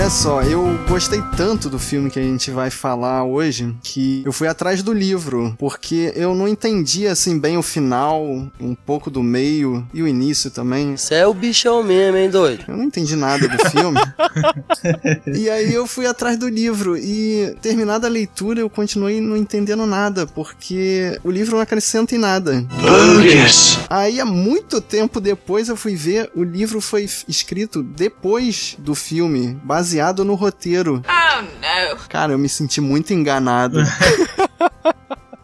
Olha só, eu gostei tanto do filme que a gente vai falar hoje que eu fui atrás do livro, porque eu não entendi assim bem o final, um pouco do meio e o início também. Você é o bichão mesmo, hein, doido? Eu não entendi nada do filme. e aí eu fui atrás do livro e terminada a leitura eu continuei não entendendo nada, porque o livro não acrescenta em nada. Aí há muito tempo depois eu fui ver, o livro foi escrito depois do filme, baseado no roteiro. Oh, não. Cara, eu me senti muito enganado.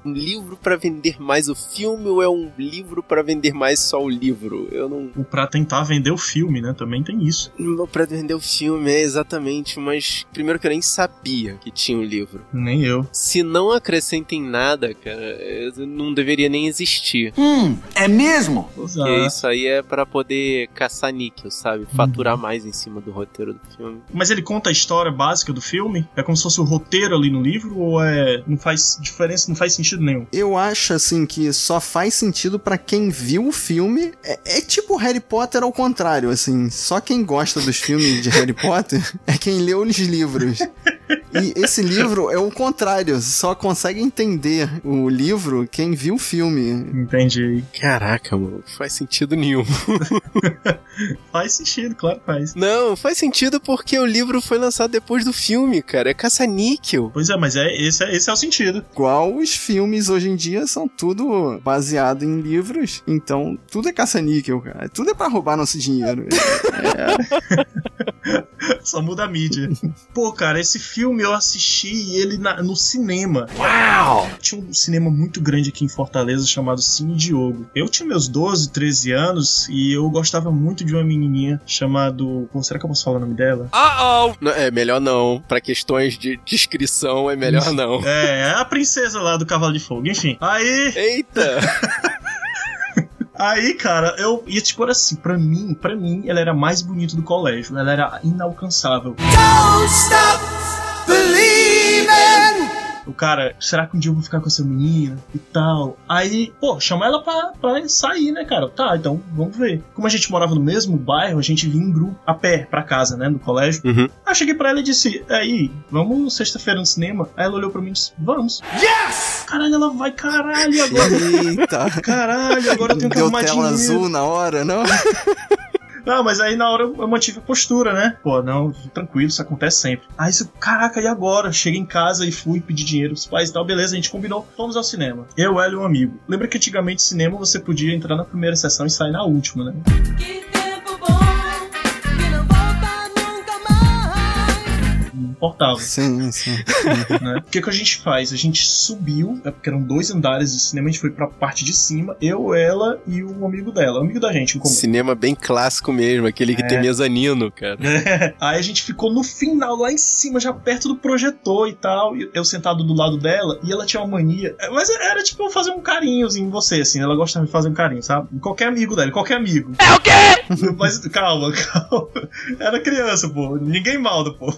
um livro para vender mais o filme ou é um livro para vender mais só o livro? Eu não. O pra tentar vender o filme, né? Também tem isso. Pra vender o filme, é exatamente. Mas primeiro que eu nem sabia que tinha um livro. Nem eu. Se não acrescentem nada, cara, não deveria nem existir. Hum, é mesmo? Porque isso aí é para poder caçar níquel, sabe? Faturar hum. mais em cima do roteiro do filme. Mas ele conta a história básica do filme? É como se fosse o roteiro ali no livro? Ou é. Não faz diferença, não faz sentido sentido nenhum. Eu acho, assim, que só faz sentido para quem viu o filme. É, é, tipo Harry Potter ao contrário, assim. Só quem gosta dos filmes de Harry Potter é quem leu os livros. E esse livro é o contrário, só consegue entender o livro quem viu o filme. Entendi. Caraca, mano, faz sentido nenhum. faz sentido, claro que faz. Não, faz sentido porque o livro foi lançado depois do filme, cara. É caça-níquel. Pois é, mas é, esse, é, esse é o sentido. Igual os filmes hoje em dia são tudo baseado em livros, então tudo é caça-níquel, cara. Tudo é pra roubar nosso dinheiro. É. Só muda a mídia. Pô, cara, esse filme eu assisti ele na, no cinema. Uau! Tinha um cinema muito grande aqui em Fortaleza chamado Cine Diogo. Eu tinha meus 12, 13 anos e eu gostava muito de uma menininha chamado. Pô, será que eu posso falar o nome dela? Uh oh! é melhor não. Para questões de descrição é melhor não. É, é a princesa lá do Cavalo de Fogo. Enfim. Aí. Eita! Aí, cara, eu ia tipo assim, pra mim, pra mim, ela era mais bonita do colégio. Ela era inalcançável. Don't stop believing o cara, será que um dia eu vou ficar com essa menina e tal? Aí, pô, chama ela pra, pra sair, né, cara? Tá, então vamos ver. Como a gente morava no mesmo bairro, a gente vinha em grupo a pé pra casa, né, no colégio. Uhum. Aí eu cheguei pra ela e disse: aí, vamos sexta-feira no cinema? Aí ela olhou pra mim e disse: vamos. Yes! Caralho, ela vai, caralho, agora. Eita! Caralho, agora eu tenho que arrumar tela dinheiro. azul na hora, não? Não, mas aí na hora eu mantive a postura, né? Pô, não, tranquilo, isso acontece sempre. Aí você, caraca, e agora? Cheguei em casa e fui pedir dinheiro pros pais e tal, beleza, a gente combinou, vamos ao cinema. Eu, ela um amigo. Lembra que antigamente cinema você podia entrar na primeira sessão e sair na última, né? Que importava. Sim, sim. né? O que, que a gente faz? A gente subiu, é porque eram dois andares de cinema, a gente foi pra parte de cima, eu, ela e o amigo dela, amigo da gente em comum. Cinema bem clássico mesmo, aquele que é. tem mezanino, cara. É. Aí a gente ficou no final, lá em cima, já perto do projetor e tal, eu sentado do lado dela, e ela tinha uma mania, é, mas era tipo fazer um carinhozinho em você, assim, ela gostava de fazer um carinho, sabe? Em qualquer amigo dela, qualquer amigo. É o quê? Mas calma, calma. Era criança, pô. Ninguém malda, pô.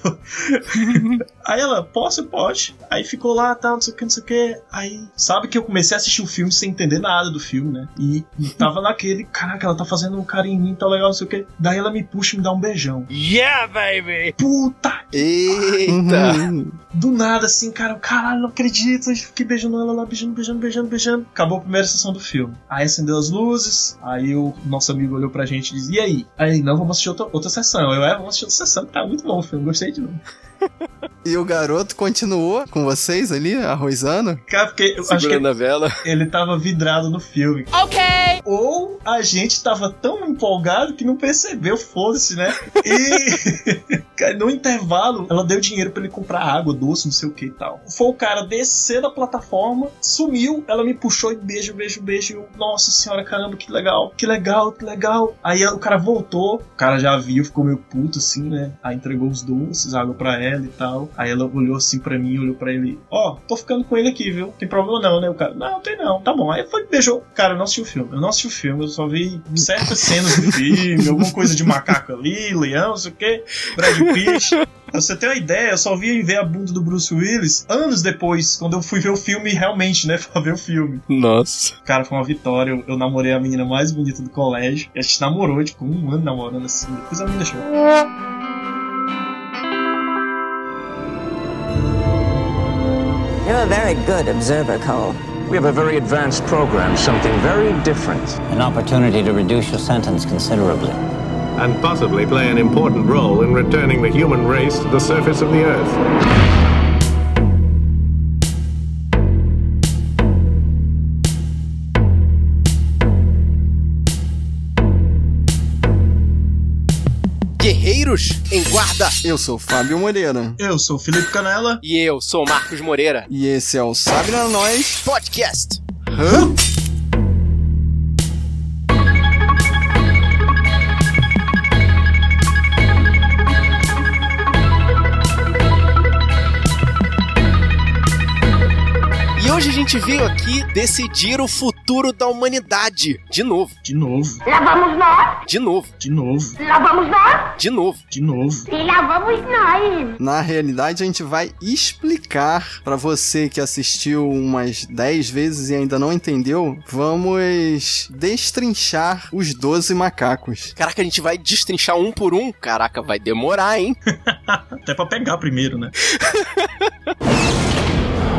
aí ela, posso? Pode. Aí ficou lá, tal, não sei o que, não sei o que. Aí, sabe que eu comecei a assistir o filme sem entender nada do filme, né? E, e tava naquele, caraca, ela tá fazendo um carinho em mim, tá legal, não sei o que. Daí ela me puxa e me dá um beijão. Yeah, baby! Puta! Eita! Do nada, assim, cara, caralho, não acredito. Eu fiquei beijando ela lá, beijando, beijando, beijando, beijando. Acabou a primeira sessão do filme. Aí acendeu as luzes, aí o nosso amigo olhou pra gente e disse, e aí? Aí, não, vamos assistir outra, outra sessão. Eu, é, vamos assistir outra sessão, tá muito bom o filme, gostei de novo. E o garoto continuou com vocês ali, arrozando? Cara, porque eu acho que a vela. ele tava vidrado no filme. Ok! Ou a gente tava tão empolgado que não percebeu, foda-se, né? E no intervalo, ela deu dinheiro para ele comprar água, não sei o que e tal. Foi o cara descer da plataforma, sumiu, ela me puxou e beijo, beijo, beijo. Eu, Nossa senhora, caramba, que legal, que legal, que legal. Aí o cara voltou, o cara já viu, ficou meio puto assim, né? Aí entregou os doces, água pra ela e tal. Aí ela olhou assim pra mim, olhou pra ele: Ó, oh, tô ficando com ele aqui, viu? Tem problema não, né? O cara: Não, tem não, tá bom. Aí foi, beijou. Cara, eu não assisti o filme. Eu não assisti o filme, eu só vi certas cenas do filme, alguma coisa de macaco ali, leão, não sei o que, Brad Pitt. Pra você ter uma ideia, eu só vi ver a bunda do Bruce Willis anos depois, quando eu fui ver o filme realmente, né? Pra ver o filme. Nossa. Cara, foi uma vitória. Eu, eu namorei a menina mais bonita do colégio. E a gente namorou, tipo, um ano namorando assim. Depois ela me deixou. You're a very good observer, Cole. We have a very advanced program, something very different. An opportunity to reduce your sentence considerably. And possibly play an important role in returning the human race to the surface of the Earth. Guerreiros em guarda. Eu sou Fábio Moreira. Eu sou Felipe Canela. E eu sou Marcos Moreira. E esse é o Sabe na Nós Podcast. Hã? Gente veio aqui decidir o futuro da humanidade. De novo. De novo, Lá vamos nós, De novo. de novo, lá vamos nós, De novo. de novo. e lá vamos nós. Na realidade, a gente vai explicar pra você que assistiu umas 10 vezes e ainda não entendeu. Vamos destrinchar os 12 macacos. Caraca, a gente vai destrinchar um por um? Caraca, vai demorar, hein? Até pra pegar primeiro, né?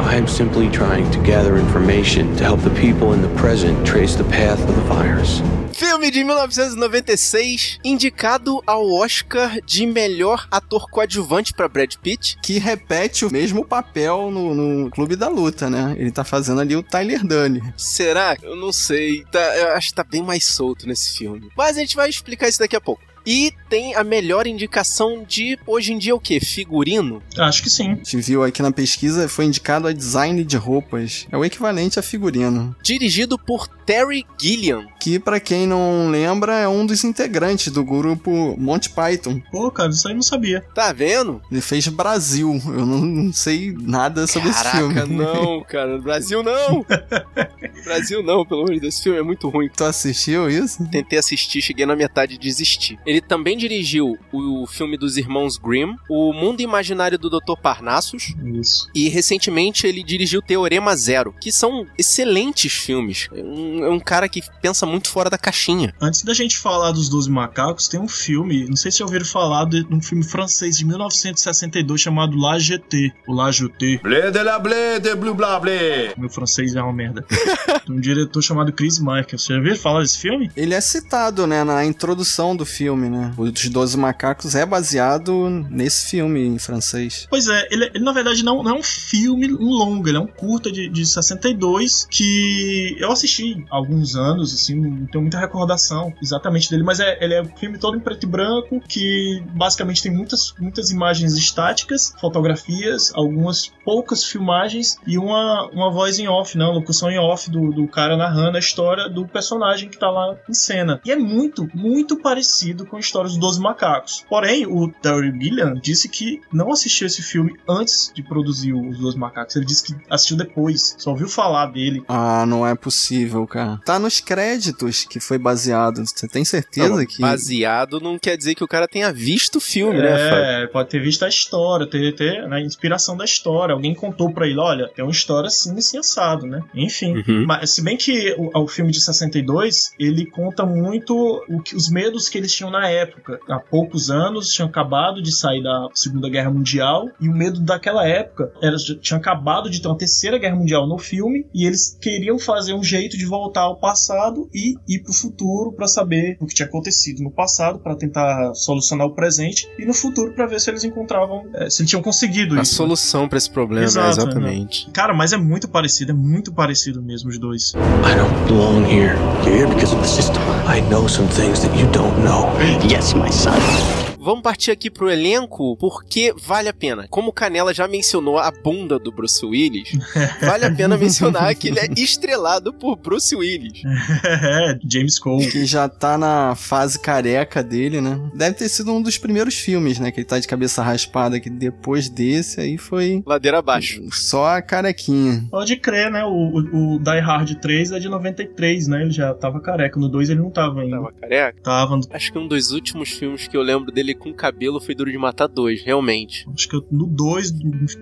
I am simply trying to gather information to help the people in the present trace the path of the virus. Filme de 1996, indicado ao Oscar de melhor ator coadjuvante pra Brad Pitt. Que repete o mesmo papel no, no Clube da Luta, né? Ele tá fazendo ali o Tyler Dunne. Será? Eu não sei. Tá, eu acho que tá bem mais solto nesse filme. Mas a gente vai explicar isso daqui a pouco. E tem a melhor indicação de, hoje em dia, o quê? Figurino? Acho que sim. A gente viu aqui na pesquisa, foi indicado a design de roupas. É o equivalente a figurino. Dirigido por Terry Gilliam. Que, pra quem não lembra, é um dos integrantes do grupo Monty Python. Pô, cara, isso aí eu não sabia. Tá vendo? Ele fez Brasil. Eu não, não sei nada sobre esse filme. Caraca, não, cara. Brasil não! Brasil não, pelo amor de Deus. Esse filme é muito ruim. Tu assistiu isso? Tentei assistir, cheguei na metade e desisti. Ele também dirigiu o filme dos Irmãos Grimm, O Mundo Imaginário do Dr. Parnassus, Isso. e recentemente ele dirigiu Teorema Zero, que são excelentes filmes. Um, é um cara que pensa muito fora da caixinha. Antes da gente falar dos 12 macacos, tem um filme, não sei se já ouviram falar de um filme francês de 1962 chamado La GT, o La Jeté. Blé de la blé de bla blé. Meu francês é uma merda. De um diretor chamado Chris Michael. Você já ouviu falar desse filme? Ele é citado, né, na introdução do filme, né? O dos Doze Macacos é baseado nesse filme em francês. Pois é, ele, ele, na verdade não, não é um filme longo, ele é um curta de, de 62 que eu assisti alguns anos, assim, não tenho muita recordação exatamente dele, mas é, ele é um filme todo em preto e branco que basicamente tem muitas, muitas imagens estáticas, fotografias, algumas poucas filmagens e uma, uma voz em off, né, uma locução em off do, do cara narrando a história do personagem que tá lá em cena. E é muito, muito parecido com a história dos Doze Macacos. Porém, o Terry Gilliam disse que não assistiu esse filme antes de produzir os Doze Macacos. Ele disse que assistiu depois, só ouviu falar dele. Ah, não é possível, cara. Tá nos créditos que foi baseado. Você tem certeza Não, que. Baseado não quer dizer que o cara tenha visto o filme, né, Fábio? É, pode ter visto a história, ter, ter né, a inspiração da história. Alguém contou pra ele, olha, tem uma história assim, assim, assado, né? Enfim. Uhum. Mas se bem que o, o filme de 62, ele conta muito o que, os medos que eles tinham na época. Há poucos anos, tinham acabado de sair da Segunda Guerra Mundial, e o medo daquela época era tinha acabado de ter uma terceira guerra mundial no filme, e eles queriam fazer um jeito de voltar ao passado e ir pro futuro para saber o que tinha acontecido no passado, para tentar solucionar o presente, e no futuro para ver se eles encontravam, eh, se eles tinham conseguido A isso. né? solução pra esse problema, Exato, exatamente. Cara, mas é muito parecido, é muito parecido mesmo os dois. I don't belong here. You're here because of the system. I know some things that you don't know. Yes, my son. Vamos partir aqui pro elenco, porque vale a pena. Como o Canela já mencionou a bunda do Bruce Willis, vale a pena mencionar que ele é estrelado por Bruce Willis. é, James Cole. Que já tá na fase careca dele, né? Deve ter sido um dos primeiros filmes, né? Que ele tá de cabeça raspada, que depois desse aí foi Ladeira abaixo. só a carequinha. Pode crer, né? O, o, o Die Hard 3 é de 93, né? Ele já tava careca. No 2 ele não tava ainda. Tava careca? Tava. Acho que um dos últimos filmes que eu lembro dele com cabelo foi duro de matar dois, realmente. Acho que no 2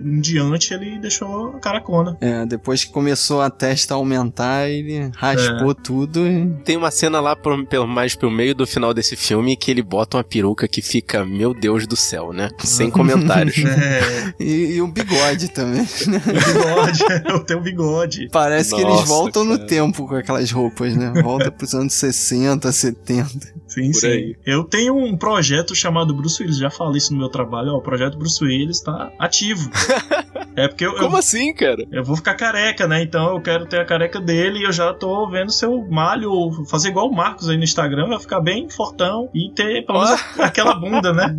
em diante ele deixou a caracona. É, depois que começou a testa a aumentar, ele raspou tudo e... Tem uma cena lá por, pelo, mais pelo meio do final desse filme que ele bota uma peruca que fica, meu Deus do céu, né? Sem comentários. É, E, e o bigode também. o bigode, eu tenho um bigode. Parece que Nossa, eles voltam no cara. tempo com aquelas roupas, né? Volta pros anos 60, 70. Sim, Por sim. aí. Eu tenho um projeto chamado Bruce Willis, já falei isso no meu trabalho, ó, o projeto Bruce Willis tá ativo. é porque eu, eu, Como assim, cara? eu vou ficar careca, né? Então eu quero ter a careca dele e eu já tô vendo se eu malho, fazer igual o Marcos aí no Instagram, vai ficar bem fortão e ter pelo menos aquela bunda, né?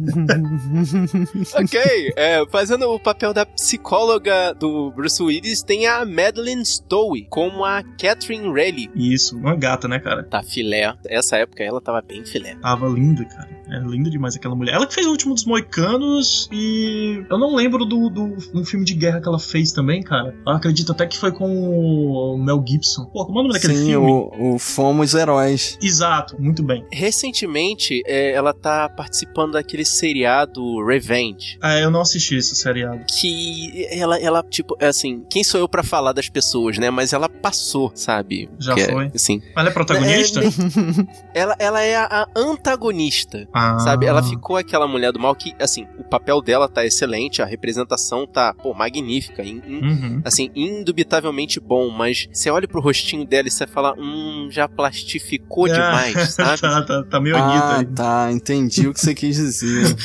ok, é, fazendo o papel da psicóloga do Bruce Willis, tem a Madeline Stowe, como a Catherine Rayleigh. Isso, uma gata, né, cara? Tá filé. Essa época ela tava bem filé. Tava linda, cara. É linda demais aquela mulher. Ela que fez o último dos Moicanos e. Eu não lembro do, do um filme de guerra que ela fez também, cara. Eu acredito até que foi com o Mel Gibson. Pô, como é o nome daquele Sim, filme? o, o Fomos Heróis. Exato, muito bem. Recentemente, é, ela tá participando daquele seriado Revenge. Ah, eu não assisti esse seriado. Que ela, ela, tipo, é assim, quem sou eu pra falar das pessoas, né? Mas ela passou, sabe? Já Que é, foi? assim, Ela é protagonista? ela, ela é a, a antagonista. Ah. Sabe, ela ficou aquela mulher do mal que, assim, o papel dela tá excelente, a representação tá, pô, magnífica, in- in- Uhum. assim, indubitavelmente bom, mas você olha pro rostinho dela e você fala, hum, já plastificou Ah, demais, sabe? tá, tá, tá meio Ah, aí. tá, entendi o que você quis dizer.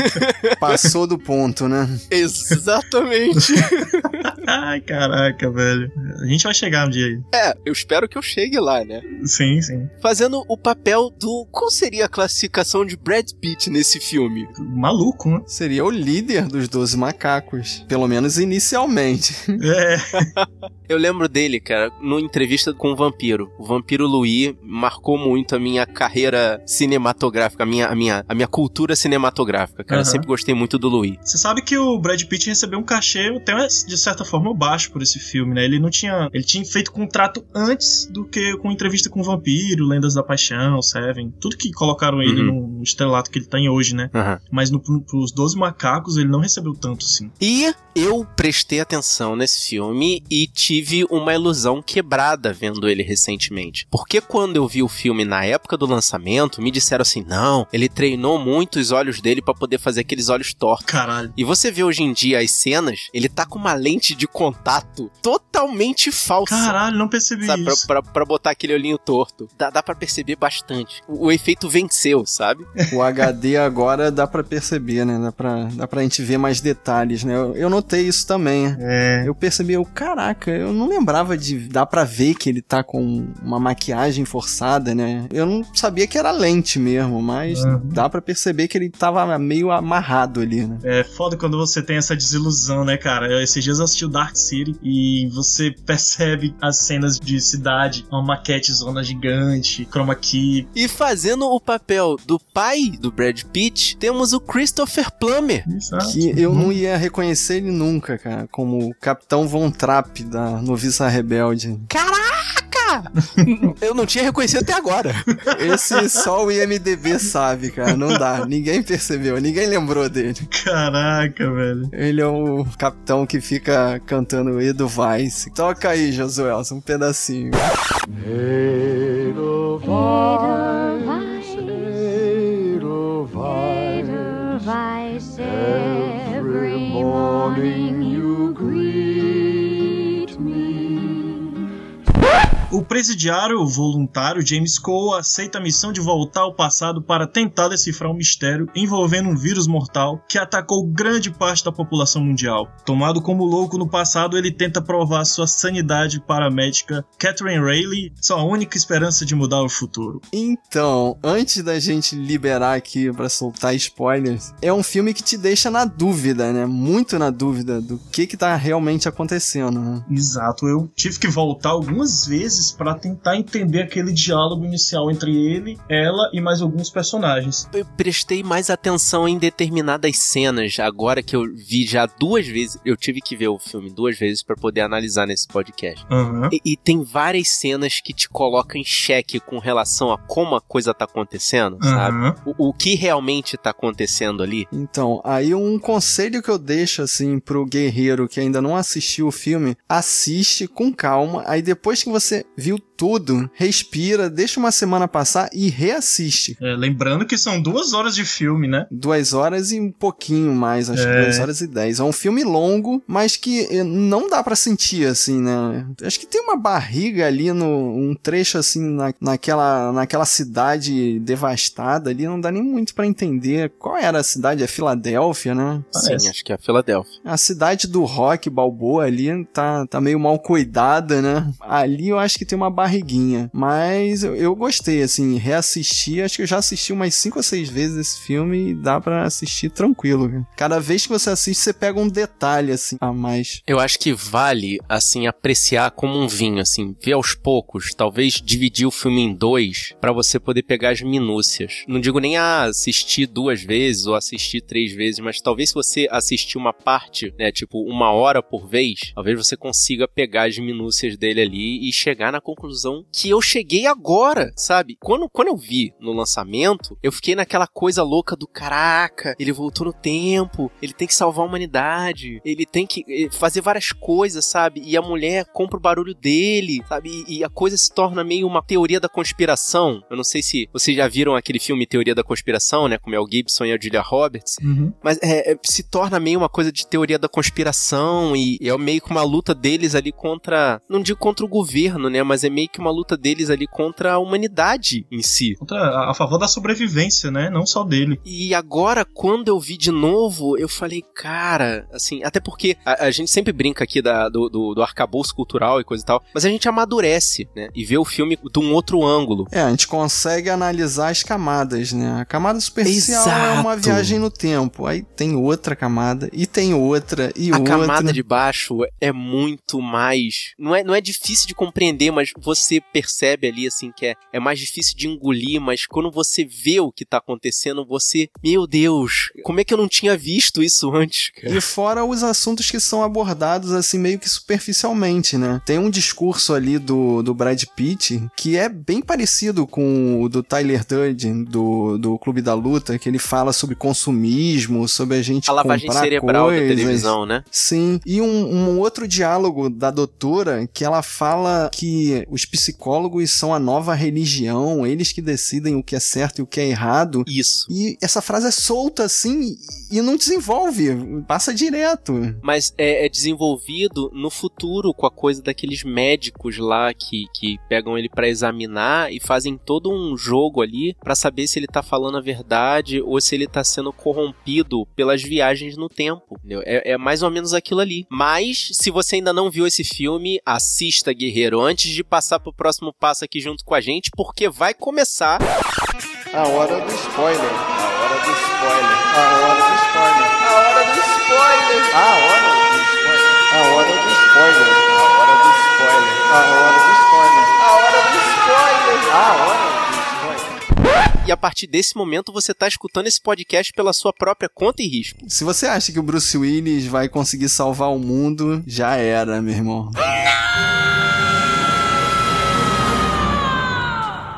Passou do ponto, né? Exatamente. Ai, caraca, velho. A gente vai chegar um dia aí. é, eu espero que eu chegue lá, né? Sim, sim. Fazendo o papel do. Qual seria a classificação de Brad Pitt nesse filme? Maluco, né? Seria o líder dos Doze Macacos. Pelo menos inicialmente. É. Eu lembro dele, cara, numa entrevista com o Vampiro. O Vampiro Louis marcou muito a minha carreira cinematográfica, a minha, a minha, a minha cultura cinematográfica, cara. Eu Aham. sempre gostei muito do Louis. Você sabe que o Brad Pitt recebeu um cachê até de certa forma baixo por esse filme, né? Ele não tinha. Ele tinha feito contrato antes do que com entrevista com o Vampiro, Lendas da Paixão, Seven. Tudo que colocaram ele Uhum. no estrelato que ele tá em hoje, né? Mas no, pros 12 macacos ele não recebeu tanto, assim. E eu prestei atenção nesse filme e tive uma ilusão quebrada vendo ele recentemente. Porque quando eu vi o filme na época do lançamento, me disseram assim: não, ele treinou muito os olhos dele pra poder fazer aqueles olhos tortos. Caralho. E você vê hoje em dia as cenas, ele tá com uma lente de contato totalmente falsa. Caralho, não percebi Sabe, pra, isso. pra, pra botar aquele olhinho torto. Dá, dá pra perceber bastante. O, o efeito venceu, sabe? O HD agora dá pra perceber, né? Dá pra, dá pra gente ver mais detalhes, né? Eu, eu notei isso também. É. Eu percebi, eu, caraca, eu não lembrava de. Dá pra ver que ele tá com uma maquiagem forçada, né? Eu não sabia que era lente mesmo, mas Uhum. dá pra perceber que ele tava meio amarrado ali, né? É foda quando você tem essa desilusão, né, cara? Esses dias eu assisti o Dark City e você percebe as cenas de cidade, uma maquete zona gigante, chroma key. E fazendo o papel do pai do Brad Pitt, temos o Christopher Plummer. Exato. Que eu não ia reconhecer ele nunca, cara, como o Capitão Von Trapp da Noviça Rebelde. Caraca! Eu não tinha reconhecido até agora. Esse só o IMDB sabe, cara, não dá. Ninguém percebeu, ninguém lembrou dele. Caraca, velho. Ele é o capitão que fica cantando Edelweiss. Toca aí, Josuelson, um pedacinho. Edelweiss, presidiário voluntário James Cole aceita a missão de voltar ao passado para tentar decifrar um mistério envolvendo um vírus mortal que atacou grande parte da população mundial. Tomado como louco no passado, ele tenta provar sua sanidade para a médica Catherine Rayleigh, sua única esperança de mudar o futuro. Então, antes da gente liberar aqui pra soltar spoilers, é um filme que te deixa na dúvida, né? Muito na dúvida do que que tá realmente acontecendo, né? Exato, eu tive que voltar algumas vezes vezes para tentar entender aquele diálogo inicial entre ele, ela e mais alguns personagens. Eu prestei mais atenção em determinadas cenas, agora que eu vi já duas vezes. Eu tive que ver o filme duas vezes para poder analisar nesse podcast. Uhum. E, e tem várias cenas que te colocam em xeque com relação a como a coisa tá acontecendo, sabe? Uhum. O, o que realmente tá acontecendo ali. Então, aí um conselho que eu deixo assim pro guerreiro que ainda não assistiu o filme, assiste com calma, aí depois que você viu tudo, respira, deixa uma semana passar e reassiste. É, lembrando que são duas horas de filme, né? Duas horas e um pouquinho mais, acho que É. duas horas e dez. É um filme longo, mas que eh, não dá pra sentir, assim, né? Acho que tem uma barriga ali no um trecho, assim, na, naquela, naquela cidade devastada ali, não dá nem muito pra entender qual era a cidade, é Filadélfia, né? Sim, acho que é a Filadélfia. A cidade do rock Balboa ali tá, tá meio mal cuidada, né? Ali eu acho que tem uma barriguinha. Mas eu, gostei, assim, reassistir. Acho que eu já assisti umas 5 ou 6 vezes esse filme e dá pra assistir tranquilo. Cada vez que você assiste, você pega um detalhe, assim, a mais. Eu acho que vale, assim, apreciar como um vinho, assim, ver aos poucos, talvez dividir o filme em dois, pra você poder pegar as minúcias. Não digo nem a assistir duas vezes ou assistir três vezes, mas talvez se você assistir uma parte, né, tipo uma hora por vez, talvez você consiga pegar as minúcias dele ali e chegar na conclusão que eu cheguei agora, sabe? Quando, quando eu vi no lançamento, eu fiquei naquela coisa louca do caraca, ele voltou no tempo, ele tem que salvar a humanidade, ele tem que eh, fazer várias coisas, sabe? E a mulher compra o barulho dele, sabe? E, e a coisa se torna meio uma teoria da conspiração. Eu não sei se vocês já viram aquele filme Teoria da Conspiração, né? Com o Mel Gibson e a Julia Roberts. Uhum. Mas é, é, se torna meio uma coisa de teoria da conspiração e é meio que uma luta deles ali contra. Não digo contra o governo, né? Mas é meio que uma luta deles ali contra a humanidade em si. Contra, a, a favor da sobrevivência, né? Não só dele. E agora, quando eu vi de novo, eu falei, cara, assim, até porque a, a gente sempre brinca aqui da, do, do, do arcabouço cultural e coisa e tal, mas a gente amadurece, né? E vê o filme de um outro ângulo. É, a gente consegue analisar as camadas, né? A camada superficial é uma Exato. viagem no tempo. Aí tem outra camada, e tem outra, e a outra. camada de baixo é muito mais. Não é, não é difícil de compreender, mas você percebe ali, assim, que é, é mais difícil de engolir. Mas quando você vê o que tá acontecendo, você. Meu Deus, como é que eu não tinha visto isso antes, cara? E fora os assuntos que são abordados assim meio que superficialmente, né? Tem um discurso ali do, do Brad Pitt que é bem parecido com o do Tyler Durden, do, do Clube da Luta, que ele fala sobre consumismo, sobre a gente A lavagem comprar cerebral coisas. da televisão, né? Sim, e um, um outro diálogo da doutora que ela fala que os psicólogos são a nova religião, eles que decidem o que é certo e o que é errado. Isso. E essa frase é solta assim e não desenvolve, passa direto. Mas é, é desenvolvido no futuro com a coisa daqueles médicos lá que, que pegam ele pra examinar e fazem todo um jogo ali pra saber se ele tá falando a verdade ou se ele tá sendo corrompido pelas viagens no tempo. É, é mais ou menos aquilo ali. Mas, se você ainda não viu esse filme, assista, guerreiro, antes de passar pro próximo passo aqui junto com a gente, porque vai começar. A hora do spoiler. A hora do spoiler. A hora do spoiler. A hora do spoiler! A hora do spoiler. A hora do spoiler. A hora do spoiler. A hora do spoiler. A hora do spoiler! A hora. E a partir desse momento você tá escutando esse podcast pela sua própria conta e risco. Se você acha que o Bruce Willis vai conseguir salvar o mundo, já era, meu irmão.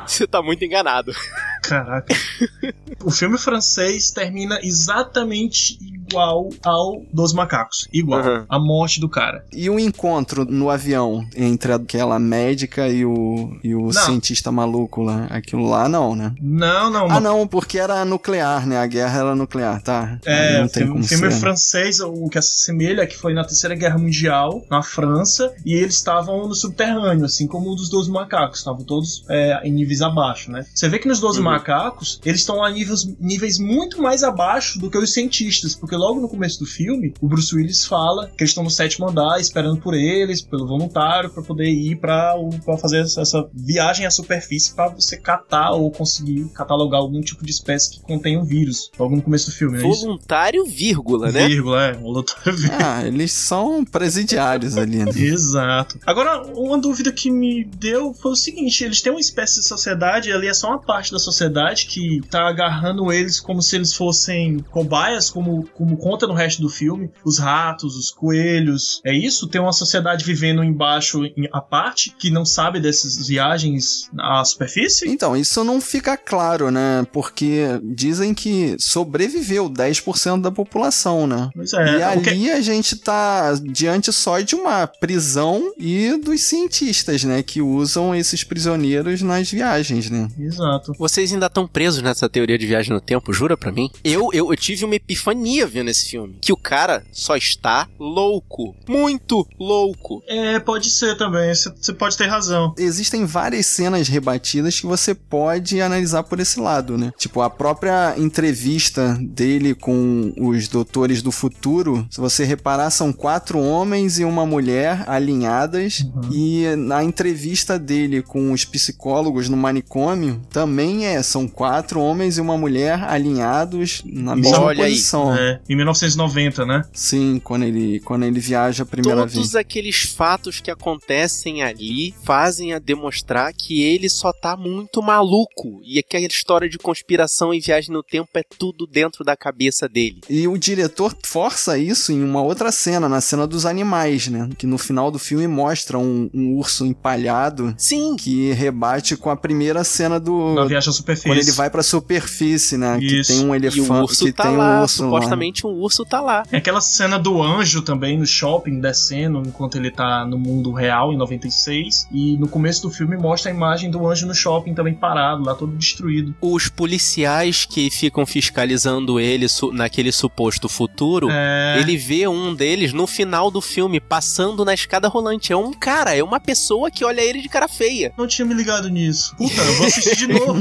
Você tá muito enganado. Caraca. o filme francês termina exatamente igual ao dos macacos. Igual. Uhum. A morte do cara. E o encontro no avião entre aquela médica e o, e o Não. cientista maluco lá? Aquilo lá não, né? Não, não. Ah, não, porque era nuclear, né? A guerra era nuclear, tá? É, não o tem filme, como o filme ser. francês, o que se assemelha é que foi na Terceira Guerra Mundial, na França, e eles estavam no subterrâneo, assim como o dos 12 macacos, estavam todos é, em níveis abaixo, né? Você vê que nos 12 Uhum. macacos, eles estão a níveis, níveis muito mais abaixo do que os cientistas, porque logo no começo do filme, o Bruce Willis fala que eles estão no sétimo andar esperando por eles, pelo voluntário, para poder ir para fazer essa viagem à superfície para você catar ou conseguir catalogar algum tipo de espécie que contém um vírus. Logo no começo do filme, é isso? Voluntário, vírgula, né? Vírgula, é. Voluntário, vírgula. Ah, eles são presidiários ali, né? Exato. Agora, uma dúvida que me deu foi o seguinte: eles têm uma espécie de sociedade, ali é só uma parte da sociedade que tá agarrando eles como se eles fossem cobaias, como, como conta no resto do filme. Os ratos, os coelhos. É isso? Tem uma sociedade vivendo embaixo, em, a parte, que não sabe dessas viagens à superfície? Então, isso não fica claro, né? Porque dizem que sobreviveu 10% da população, né? Pois é. E ali porque- a gente tá diante só de uma prisão e dos cientistas, né? Que usam esses prisioneiros nas viagens, né? Exato. Vocês ainda estão presos nessa teoria de viagem no tempo, jura pra mim? Eu, eu, eu tive uma epifania vendo esse filme. Que o cara só está louco. Muito louco. É, pode ser também. Você pode ter razão. Existem várias cenas rebatidas que você pode analisar por esse lado, né? Tipo, a própria entrevista dele com os doutores do futuro, se você reparar, são quatro homens e uma mulher alinhadas. E na entrevista dele com os psicólogos no manicômio, também é, são quatro homens e uma mulher alinhados na mesma Olha aí. posição. É, em 1990, né? Sim, quando ele, quando ele viaja a primeira Todos vez. aqueles fatos que acontecem ali fazem a demonstrar que ele só tá muito maluco. E aquela história de conspiração e viagem no tempo é tudo dentro da cabeça dele. E o diretor força isso em uma outra cena, na cena dos animais, né? Que no final do filme mostra um, um urso empalhado Sim. que rebate com a primeira cena do. Na viagem à superfície. Quando ele vai pra superfície, né? Que Isso. tem um E elefante. o urso que tá tem um lá. urso lá. Supostamente um urso tá lá. É aquela cena do anjo também no shopping descendo enquanto ele tá no mundo real em 96 e no começo do filme mostra a imagem do anjo no shopping também parado lá todo destruído. Os policiais que ficam fiscalizando ele su- naquele suposto futuro, É... ele vê um deles no final do filme passando na escada rolante. É um cara, é uma pessoa que olha ele de cara feia. Não tinha me ligado nisso. Puta, eu vou assistir de novo.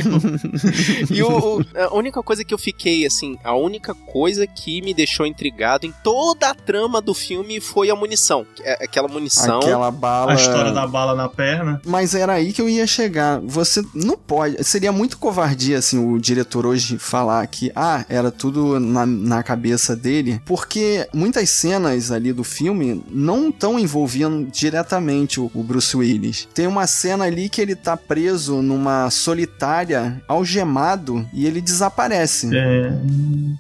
E o, o- a única coisa que eu fiquei, assim, a única coisa que me deixou intrigado em toda a trama do filme foi a munição. É- Aquela munição. Aquela bala. A história da bala na perna. Mas era aí que eu ia chegar. Você não pode. Seria muito covardia, assim, o diretor hoje falar que, ah, era tudo na, na cabeça dele. Porque muitas cenas ali do filme não estão envolvendo diretamente o, o Bruce Willis. Tem uma cena ali que ele tá preso numa solitária, algemado, e ele desaparece. É...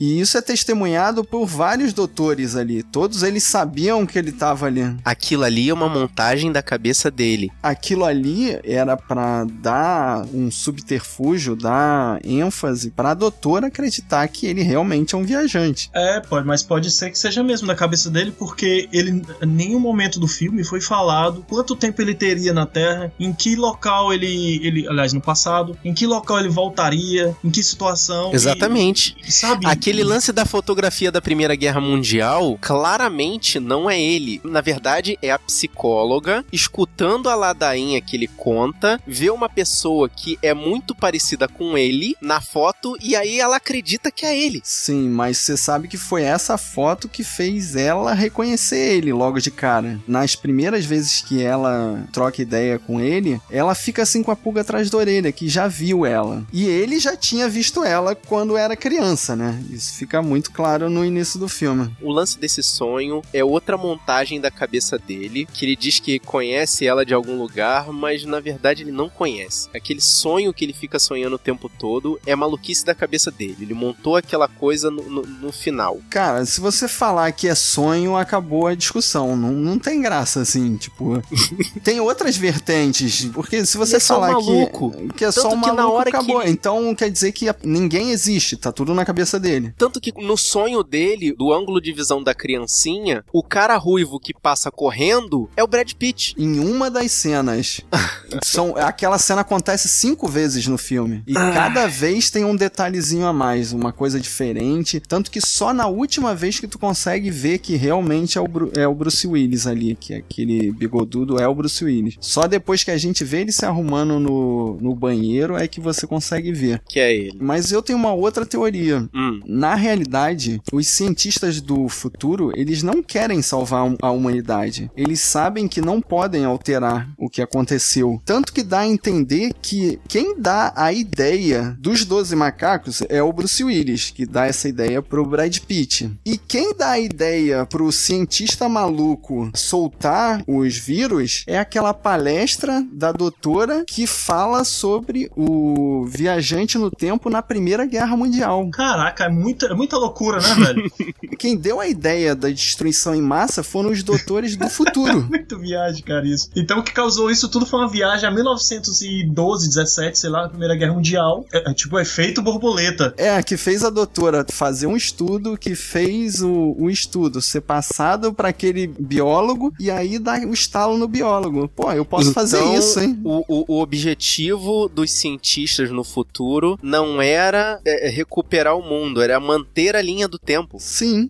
E isso é testemunhado por vários doutores ali. Todos eles sabiam que ele tava ali. Aquilo ali é uma montagem da cabeça dele. aquilo ali era pra dar um subterfúgio, dar ênfase pra doutora acreditar que ele realmente é um viajante. É, pode, mas pode ser que seja mesmo da cabeça dele, porque ele em nenhum momento do filme foi falado quanto tempo ele teria na Terra, em que local ele, ele aliás, no passado, em que local ele voltaria, em que situação. Exatamente. e, sabe? Aquele lance da fotografia da Primeira Guerra Mundial, claramente não é ele. Na verdade, é a psicóloga escutando a ladainha que ele conta, vê uma pessoa que é muito parecida com ele na foto e aí ela acredita que é ele. Sim, mas você sabe que foi essa foto que fez ela reconhecer ele logo de cara. Nas primeiras vezes que ela troca ideia com ele, ela fica assim com a pulga atrás da orelha, que já viu ela. E ele já tinha visto ela quando era criança, né? Isso fica muito claro no início do filme. O lance desse sonho é outra montagem da cabeça dele, que ele diz que conhece ela de algum lugar, mas na verdade ele não conhece. Aquele sonho que ele fica sonhando o tempo todo é maluquice da cabeça dele. Ele montou aquela coisa no, no- no final. Cara, se você falar que é sonho, acabou a discussão. Não, não tem graça, assim, tipo. tem outras vertentes. Porque se você é um falar maluco. que, que é só um que na maluco, hora que acabou. ele- Então quer dizer que ninguém existe, tá tudo na cabeça dele. Tanto que no sonho dele, do ângulo de visão da criancinha, o cara ruivo que passa correndo é o Brad Pitt. Em uma das cenas. são, aquela cena acontece cinco vezes no filme. E Ah. cada vez tem um detalhezinho a mais, uma coisa diferente. Tanto que só na última vez que tu consegue ver que realmente é o, Bru- é o Bruce Willis ali, que é aquele bigodudo é o Bruce Willis. Só depois que a gente vê ele se arrumando no, no banheiro é que você consegue ver. Que é ele. Mas eu tenho uma outra teoria. Hum. Na realidade, os cientistas do futuro, eles não querem salvar a humanidade. Eles sabem que não podem alterar o que aconteceu. Tanto que dá a entender que quem dá a ideia dos 12 macacos é o Bruce Willis, que dá essa ideia pro Brad Pitt. E quem dá a ideia pro cientista maluco soltar os vírus é aquela palestra da doutora que fala sobre o viajante no tempo na Primeira Guerra Mundial. Caraca, é muita, é muita loucura, né, velho? Quem deu a ideia da destruição em massa foram os doutores do futuro. Muito viagem, cara, isso. Então o que causou isso tudo foi uma viagem a 1912, 17, sei lá, Primeira Guerra Mundial. É, é tipo efeito borboleta. É, que fez a doutora fazer um estudo, que fez o, o estudo ser passado para aquele biólogo e aí dar o um estalo no biólogo. Pô, eu posso então, fazer isso, hein? O, o, o, objetivo dos cientistas no futuro não era é, recuperar o mundo, era manter a linha do tempo. Sim.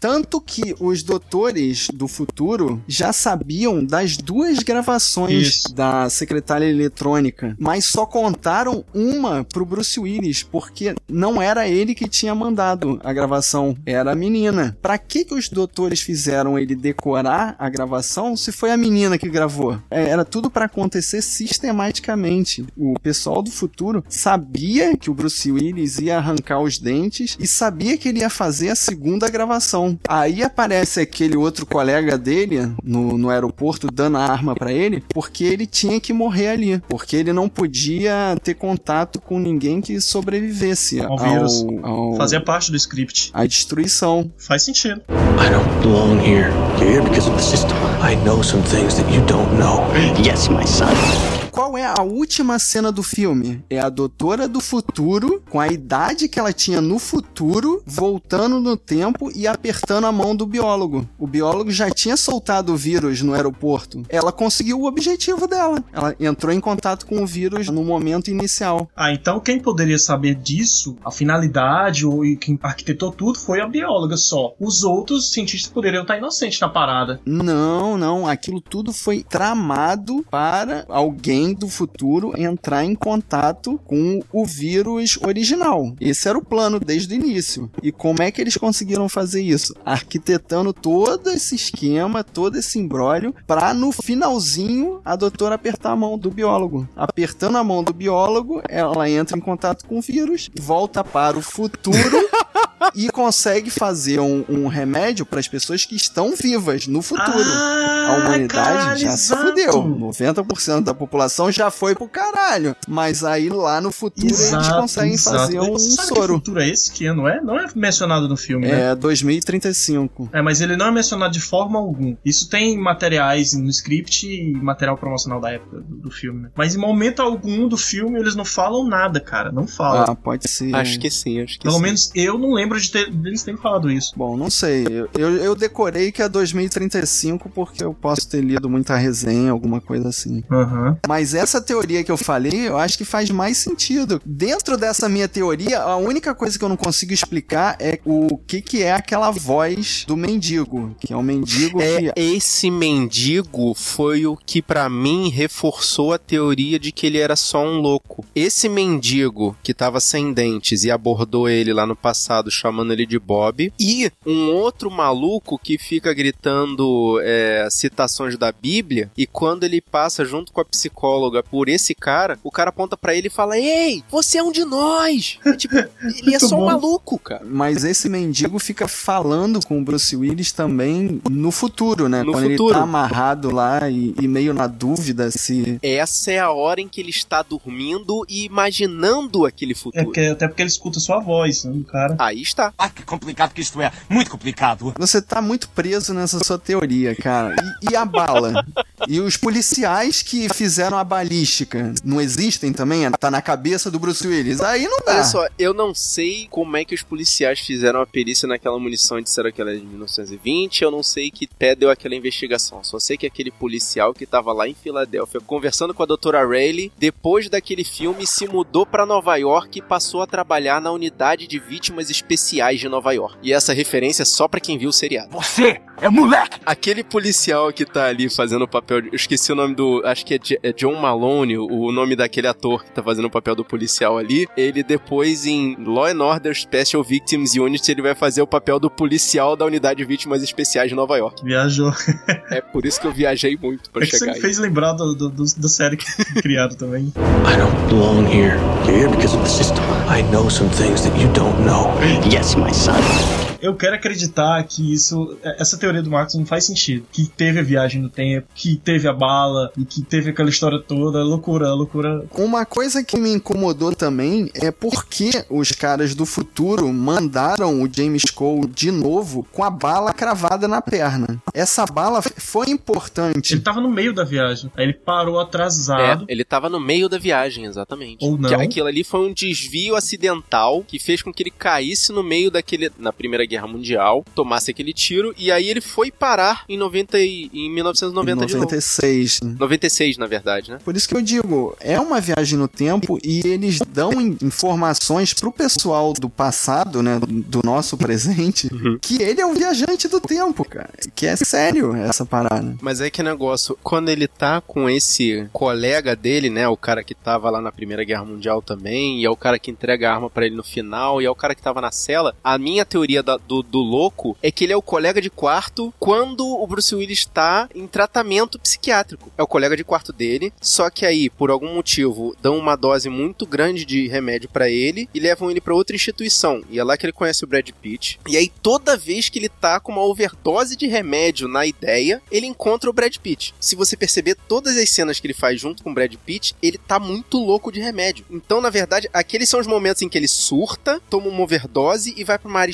Tanto que os doutores do futuro já sabiam das duas gravações Isso. Da secretária eletrônica, mas só contaram uma pro Bruce Willis, porque não era ele que tinha mandado a gravação, era a menina. Pra que que os doutores fizeram ele decorar a gravação se foi a menina que gravou? É, era tudo para acontecer sistematicamente. O pessoal do futuro sabia que o Bruce Willis ia arrancar os dentes e sabia que ele ia fazer a segunda gravação. Aí aparece aquele outro colega dele no, no aeroporto dando a arma para ele, porque ele tinha que morrer ali, porque ele não podia ter contato com ninguém que sobrevivesse ao, vírus. Ao, Fazia parte do script. A destruição. Faz sentido. I don't belong here. You're here because of the system. I know some things that you don't know. Yes, my son qual é a última cena do filme? É a doutora do futuro, com a idade que ela tinha no futuro, voltando no tempo e apertando a mão do biólogo. O biólogo já tinha soltado o vírus no aeroporto. Ela conseguiu o objetivo dela. Ela entrou em contato com o vírus no momento inicial. Ah, então quem poderia saber disso, a finalidade ou quem arquitetou tudo foi a bióloga só. Os outros cientistas poderiam estar inocentes na parada. Não, não. Aquilo tudo foi tramado para alguém do futuro entrar em contato com o vírus original. Esse era o plano desde o início. E como é que eles conseguiram fazer isso? Arquitetando todo esse esquema, todo esse embrólio, para no finalzinho a doutora apertar a mão do biólogo. Apertando a mão do biólogo, ela entra em contato com o vírus, volta para o futuro e consegue fazer um, um remédio para as pessoas que estão vivas no futuro. Ah, a humanidade caralho, já exato. se fudeu. 90% da população já foi pro caralho. Mas aí lá no futuro Exato, eles conseguem exato. fazer um sabe soro. Que futuro é esse que ano é? Não é mencionado no filme, né? É 2035. É, mas ele não é mencionado de forma alguma. Isso tem materiais no script e material promocional da época do, do filme, né? Mas em momento algum do filme eles não falam nada, cara. Não falam. Ah, pode ser. Acho que sim, acho que Pelo sim. menos eu não lembro de ter, deles terem falado isso. Bom, não sei. Eu, eu, eu decorei que é 2035 porque eu posso ter lido muita resenha, alguma coisa assim. Aham. Mas essa teoria que eu falei, eu acho que faz mais sentido. Dentro dessa minha teoria, a única coisa que eu não consigo explicar é o que que é aquela voz do mendigo, que é um mendigo É, que esse mendigo foi o que pra mim reforçou a teoria de que ele era só um louco. Esse mendigo que tava sem dentes e abordou ele lá no passado chamando ele de Bob e um outro maluco que fica gritando é, citações da Bíblia e quando ele passa junto com a psicóloga por esse cara, o cara aponta pra ele e fala: "Ei, você é um de nós". É, tipo, ele é só um bom. maluco, cara. Mas esse mendigo fica falando com o Bruce Willis também no futuro, né? No Quando futuro. ele tá amarrado lá e, e meio na dúvida se. Essa é a hora em que ele está dormindo e imaginando aquele É futuro. porque, até porque ele escuta sua voz, né, cara. Aí está. Ah, que complicado que isto é. Muito complicado. Você tá muito preso nessa sua teoria, cara. E, e a bala? E os policiais que fizeram a balística não existem também? Tá na cabeça do Bruce Willis. Aí não dá. Olha só, eu não sei como é que os policiais fizeram a perícia naquela munição e disseram que ela é de 1920, eu não sei que pé deu aquela investigação. Só sei que aquele policial que tava lá em Filadélfia conversando com a doutora Rayleigh, depois daquele filme se mudou pra Nova York e passou a trabalhar na unidade de vítimas especiais de Nova York. E essa referência é só pra quem viu o seriado. Você é moleque! Aquele policial que tá ali fazendo o papel. de- Eu esqueci o nome do. Acho que é, J- é John Malone, o nome daquele ator que tá fazendo o papel do policial ali. Ele depois em Law and Order Special Victims Unit, ele vai fazer o papel do policial da unidade de vítimas especiais de Nova York. Viajou. É por isso que eu viajei muito pra É que você chegar me aí. fez lembrar do, do, do- da série que criaram também. I don't belong here. You're here because of the system. I know some things that you don't know. Yes, my son. Eu quero acreditar que isso, essa teoria do Marcos não faz sentido. Que teve a viagem no tempo, que teve a bala, e que teve aquela história toda, loucura, loucura. Uma coisa que me incomodou também é porque os caras do futuro mandaram o James Cole de novo com a bala cravada na perna. Essa bala foi importante. Ele tava no meio da viagem. Aí ele parou atrasado. É, ele tava no meio da viagem, exatamente. Ou não. Que aquilo ali foi um desvio acidental que fez com que ele caísse no meio daquele. na Primeira Guerra Mundial, tomasse aquele tiro, e aí ele foi parar em, 90 e, em 1990 de novo. 96. 96, na verdade, né? Por isso que eu digo, é uma viagem no tempo e eles dão in- informações pro pessoal do passado, né, do nosso presente, que ele é um viajante do tempo, cara. Que é sério essa parada. Mas é que negócio, quando ele tá com esse colega dele, né, o cara que tava lá na Primeira Guerra Mundial também, e é o cara que entrega a arma pra ele no final, e é o cara que tava na cela, a minha teoria da- do, do louco é que ele é o colega de quarto quando o Bruce Willis tá em tratamento psiquiátrico. É o colega de quarto dele, só que aí, por algum motivo, dão uma dose muito grande de remédio pra ele e levam ele pra outra instituição. E é lá que ele conhece o Brad Pitt. E aí, toda vez que ele tá com uma overdose de remédio na ideia, ele encontra o Brad Pitt. Se você perceber todas as cenas que ele faz junto com o Brad Pitt, ele tá muito louco de remédio. Então, na verdade, aqueles são os momentos em que ele surta, toma uma overdose e vai pra uma área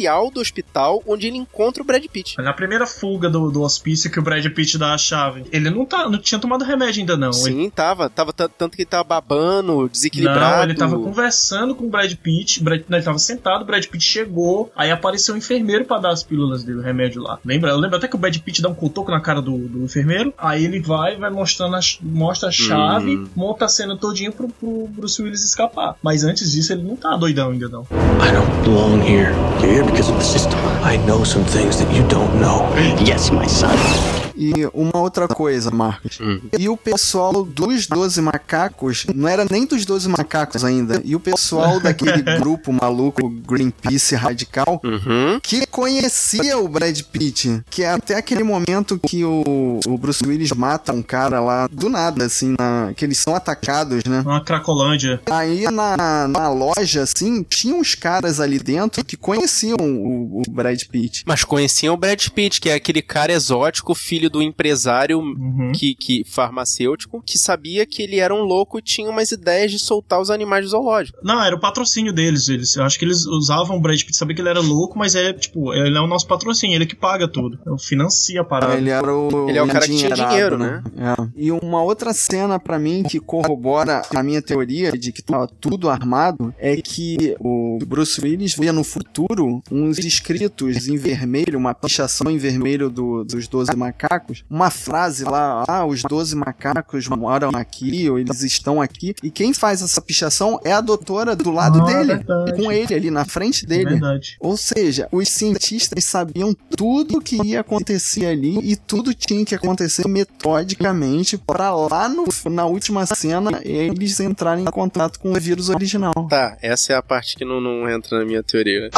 especial do hospital onde ele encontra o Brad Pitt. Na primeira fuga do, do hospício que o Brad Pitt dá a chave. Ele não, tá, não tinha tomado remédio ainda, não. Ele- Sim, tava. tava t- tanto que ele tava babando, desequilibrado. Não, ele tava conversando com o Brad Pitt. Brad, não, ele tava sentado, o Brad Pitt chegou. Aí apareceu o enfermeiro pra dar as pílulas dele, o remédio lá. Lembra? Eu lembro até que o Brad Pitt dá um cotoco na cara do, do enfermeiro. Aí ele vai, vai mostrando a, mostra a chave, Hum. monta a cena todinha pro, pro Bruce Willis escapar. Mas antes disso, ele não tá doidão ainda, não. I don't belong here. You're here because of the system. I know some things that you don't know. Yes, my son. E uma outra coisa, Marcos. E o pessoal dos 12 macacos, não era nem dos 12 macacos ainda. E o pessoal daquele grupo maluco Greenpeace radical que conhecia o Brad Pitt, que é até aquele momento que o, o Bruce Willis mata um cara lá do nada, assim, na, que eles são atacados, né? Uma Cracolândia. Aí na, na loja, assim, tinha uns caras ali dentro que conheciam o, o Brad Pitt. Mas conheciam o Brad Pitt, que é aquele cara exótico, filho do empresário Uhum. que, que farmacêutico, que sabia que ele era um louco e tinha umas ideias de soltar os animais do zoológico. Não, era o patrocínio deles. Eles, eu acho que eles usavam o Brad Pitt, sabia que ele era louco, mas é, tipo, ele é o nosso patrocínio, ele que paga tudo. Ele financia a parada. Ele era o. Ele é o cara que tinha dinheiro, né? É. E uma outra cena pra mim que corrobora a minha teoria de que tava tudo armado é que o Bruce Willis via no futuro uns escritos em vermelho, uma pichação em vermelho do- dos 12 macacos, uma frase lá, ah, os 12 macacos moram aqui, ou eles estão aqui, e quem faz essa pichação é a doutora do lado Ah, dele, verdade. com ele ali na frente dele. Verdade. Ou seja, os cientistas sabiam tudo o que ia acontecer ali e tudo tinha que acontecer metodicamente para lá no, na última cena eles entrarem em contato com o vírus original. Tá, essa é a parte que não, não entra na minha teoria.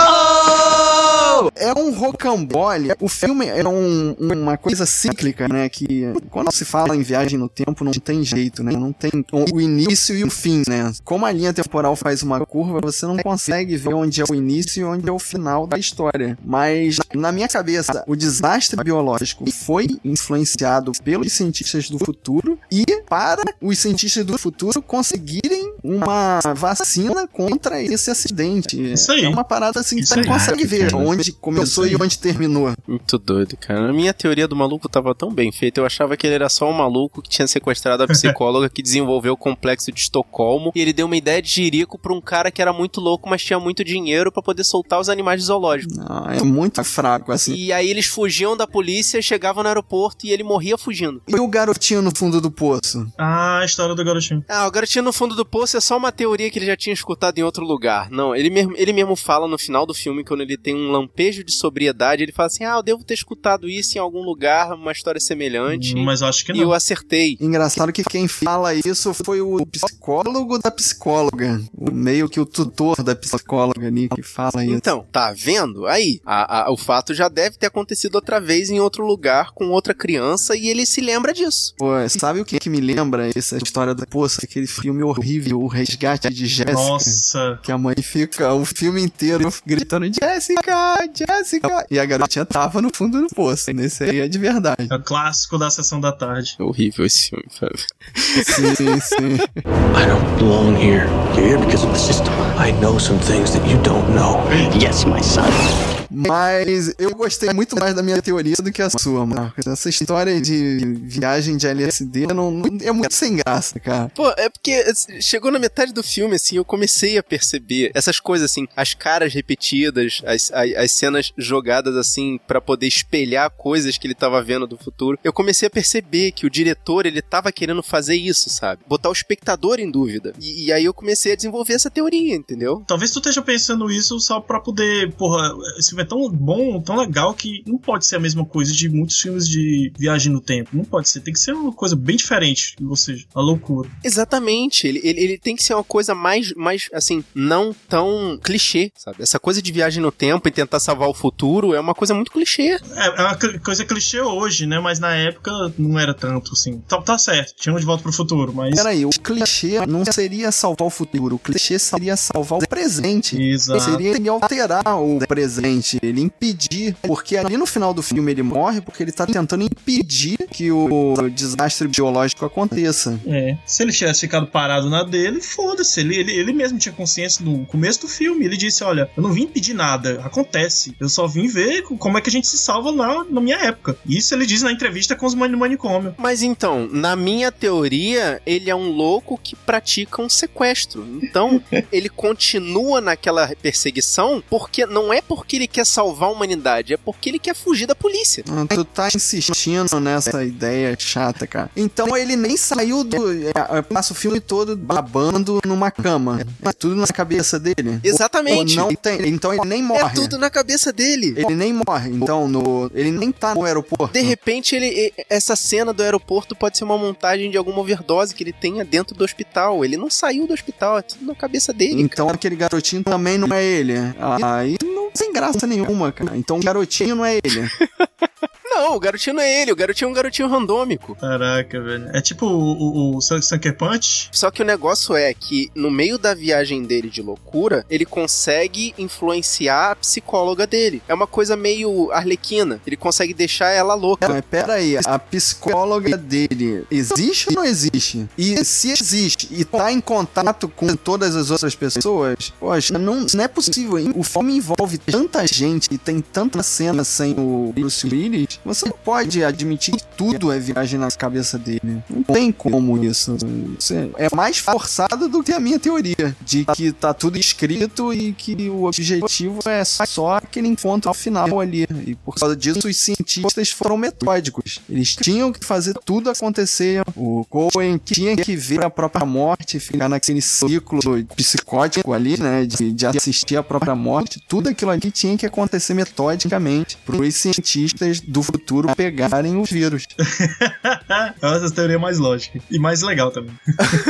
É um rocambole. O filme é um- uma coisa cíclica, né? Que quando se fala em viagem no tempo, não tem jeito, né? Não tem o início e o fim, né? Como a linha temporal faz uma curva, você não consegue ver onde é o início e onde é o final da história. Mas, na minha cabeça, o desastre biológico foi influenciado pelos cientistas do futuro e para os cientistas do futuro conseguirem uma vacina contra esse acidente. Isso aí. É uma parada assim que Isso você não consegue ver Caraca, onde começou e onde terminou. Muito doido, cara. A minha teoria do maluco tava tão bem feita. Eu achava que ele era só um maluco que tinha sequestrado a psicóloga que desenvolveu o complexo de Estocolmo. E ele deu uma ideia de jirico pra um cara que era muito louco, mas tinha muito dinheiro pra poder soltar os animais do zoológico. Não, é muito fraco, assim. E aí eles fugiam da polícia, chegavam no aeroporto e ele morria fugindo. E o garotinho no fundo do poço? Ah, a história do garotinho. Ah, o garotinho no fundo do poço ser só uma teoria que ele já tinha escutado em outro lugar. Não, ele mesmo, ele mesmo fala no final do filme, quando ele tem um lampejo de sobriedade, ele fala assim: Ah, eu devo ter escutado isso em algum lugar, uma história semelhante. Mas eu acho que E não. eu acertei. Engraçado que quem fala isso foi o psicólogo da psicóloga. O meio que o tutor da psicóloga ali que fala isso. Então, tá vendo? Aí, a- a- o fato já deve ter acontecido outra vez em outro lugar com outra criança e ele se lembra disso. Pô, sabe o que, que me lembra essa história do Poço? Aquele filme horrível, O Resgate de Jéssica. Nossa. Que a mãe fica o filme inteiro gritando Jéssica, Jéssica. E a garotinha tava no fundo do poço. Nesse aí é de verdade. É o clássico da sessão da tarde. É horrível esse filme, sabe? Sim, sim. I don't belong here. You're here because of the system. I know some things that you don't know. Yes, my son. Mas eu gostei muito mais da minha teoria do que a sua, Marcos. Essa história de viagem de LSD não, não- é muito sem graça, cara. Pô, é porque assim, chegou na metade do filme, assim, eu comecei a perceber essas coisas, assim, as caras repetidas, as, as, as cenas jogadas, assim, pra poder espelhar coisas que ele tava vendo do futuro. Eu comecei a perceber que o diretor, ele tava querendo fazer isso, sabe? Botar o espectador em dúvida. E, e aí eu comecei a desenvolver essa teoria, entendeu? Talvez tu esteja pensando isso só pra poder. Porra, esse filme é tão bom, tão legal que não pode ser a mesma coisa de muitos filmes de viagem no tempo. Não pode ser. Tem que ser uma coisa bem diferente. Ou seja, a loucura. Exatamente. Ele, ele, ele tem que ser uma coisa mais, mais, assim, não tão clichê, sabe? Essa coisa de viagem no tempo e tentar salvar o futuro é uma coisa muito clichê. É, é uma coisa clichê hoje, né? Mas na época não era tanto assim. Tá, tá certo, tinha um de volta pro futuro, mas. Peraí, o clichê não seria salvar o futuro, o clichê seria salvar o presente. Exato. Seria alterar o presente, ele impedir. Porque ali no final do filme ele morre porque ele tá tentando impedir que o desastre biológico aconteça. É. Se ele tivesse ficado parado na dele, foda-se. Ele, ele, ele mesmo tinha consciência no começo do filme. Ele disse: Olha, eu não vim impedir nada, acontece. Eu só vim ver como é que a gente se salva na, na minha época. Isso ele diz na entrevista com os mani- manicômio. Mas então, na minha teoria, ele é um louco que pratica um sequestro. Então, ele continua naquela perseguição porque não é porque ele quer salvar a humanidade, é porque ele quer fugir da polícia. Ah, Tu tá insistindo nessa ideia chata, cara. Então ele nem saiu do. é, passa o filme todo babando numa cama. É tudo na cabeça dele. Exatamente. Ou não tem, então ele nem morre. É tudo na cabeça dele. Ele nem morre. Então no, ele nem tá no aeroporto. De repente, ele, essa cena do aeroporto pode ser uma montagem de alguma overdose que ele tenha dentro do hospital. Ele não saiu do hospital, é tudo na cabeça dele. Então aquele garotinho também não é ele. Aí tem graça nenhuma, cara. Então garotinho não é ele. Não, o garotinho não é ele, o garotinho é um garotinho randômico. Caraca, velho. É tipo o, o, o Sucker Punch. Só que o negócio é que, no meio da viagem dele de loucura, ele consegue influenciar a psicóloga dele. É uma coisa meio arlequina. Ele consegue deixar ela louca. Mas pera aí, a psicóloga dele existe ou não existe? E se existe e tá em contato com todas as outras pessoas, poxa, não, não é possível. hein? O filme envolve tanta gente e tem tanta cena sem o Bruce Willis, você não pode admitir que tudo é viagem na cabeça dele. Não tem como isso. Isso é mais forçado do que a minha teoria, de que tá tudo escrito e que o objetivo é só aquele encontro final ali. E por causa disso, os cientistas foram metódicos. Eles tinham que fazer tudo acontecer. O Cohen tinha que ver a própria morte, ficar naquele ciclo psicótico ali, né? De, de assistir a própria morte. Tudo aquilo ali tinha que acontecer metodicamente para os cientistas do futuro pegarem o vírus. Essa teoria é mais lógica. E mais legal também.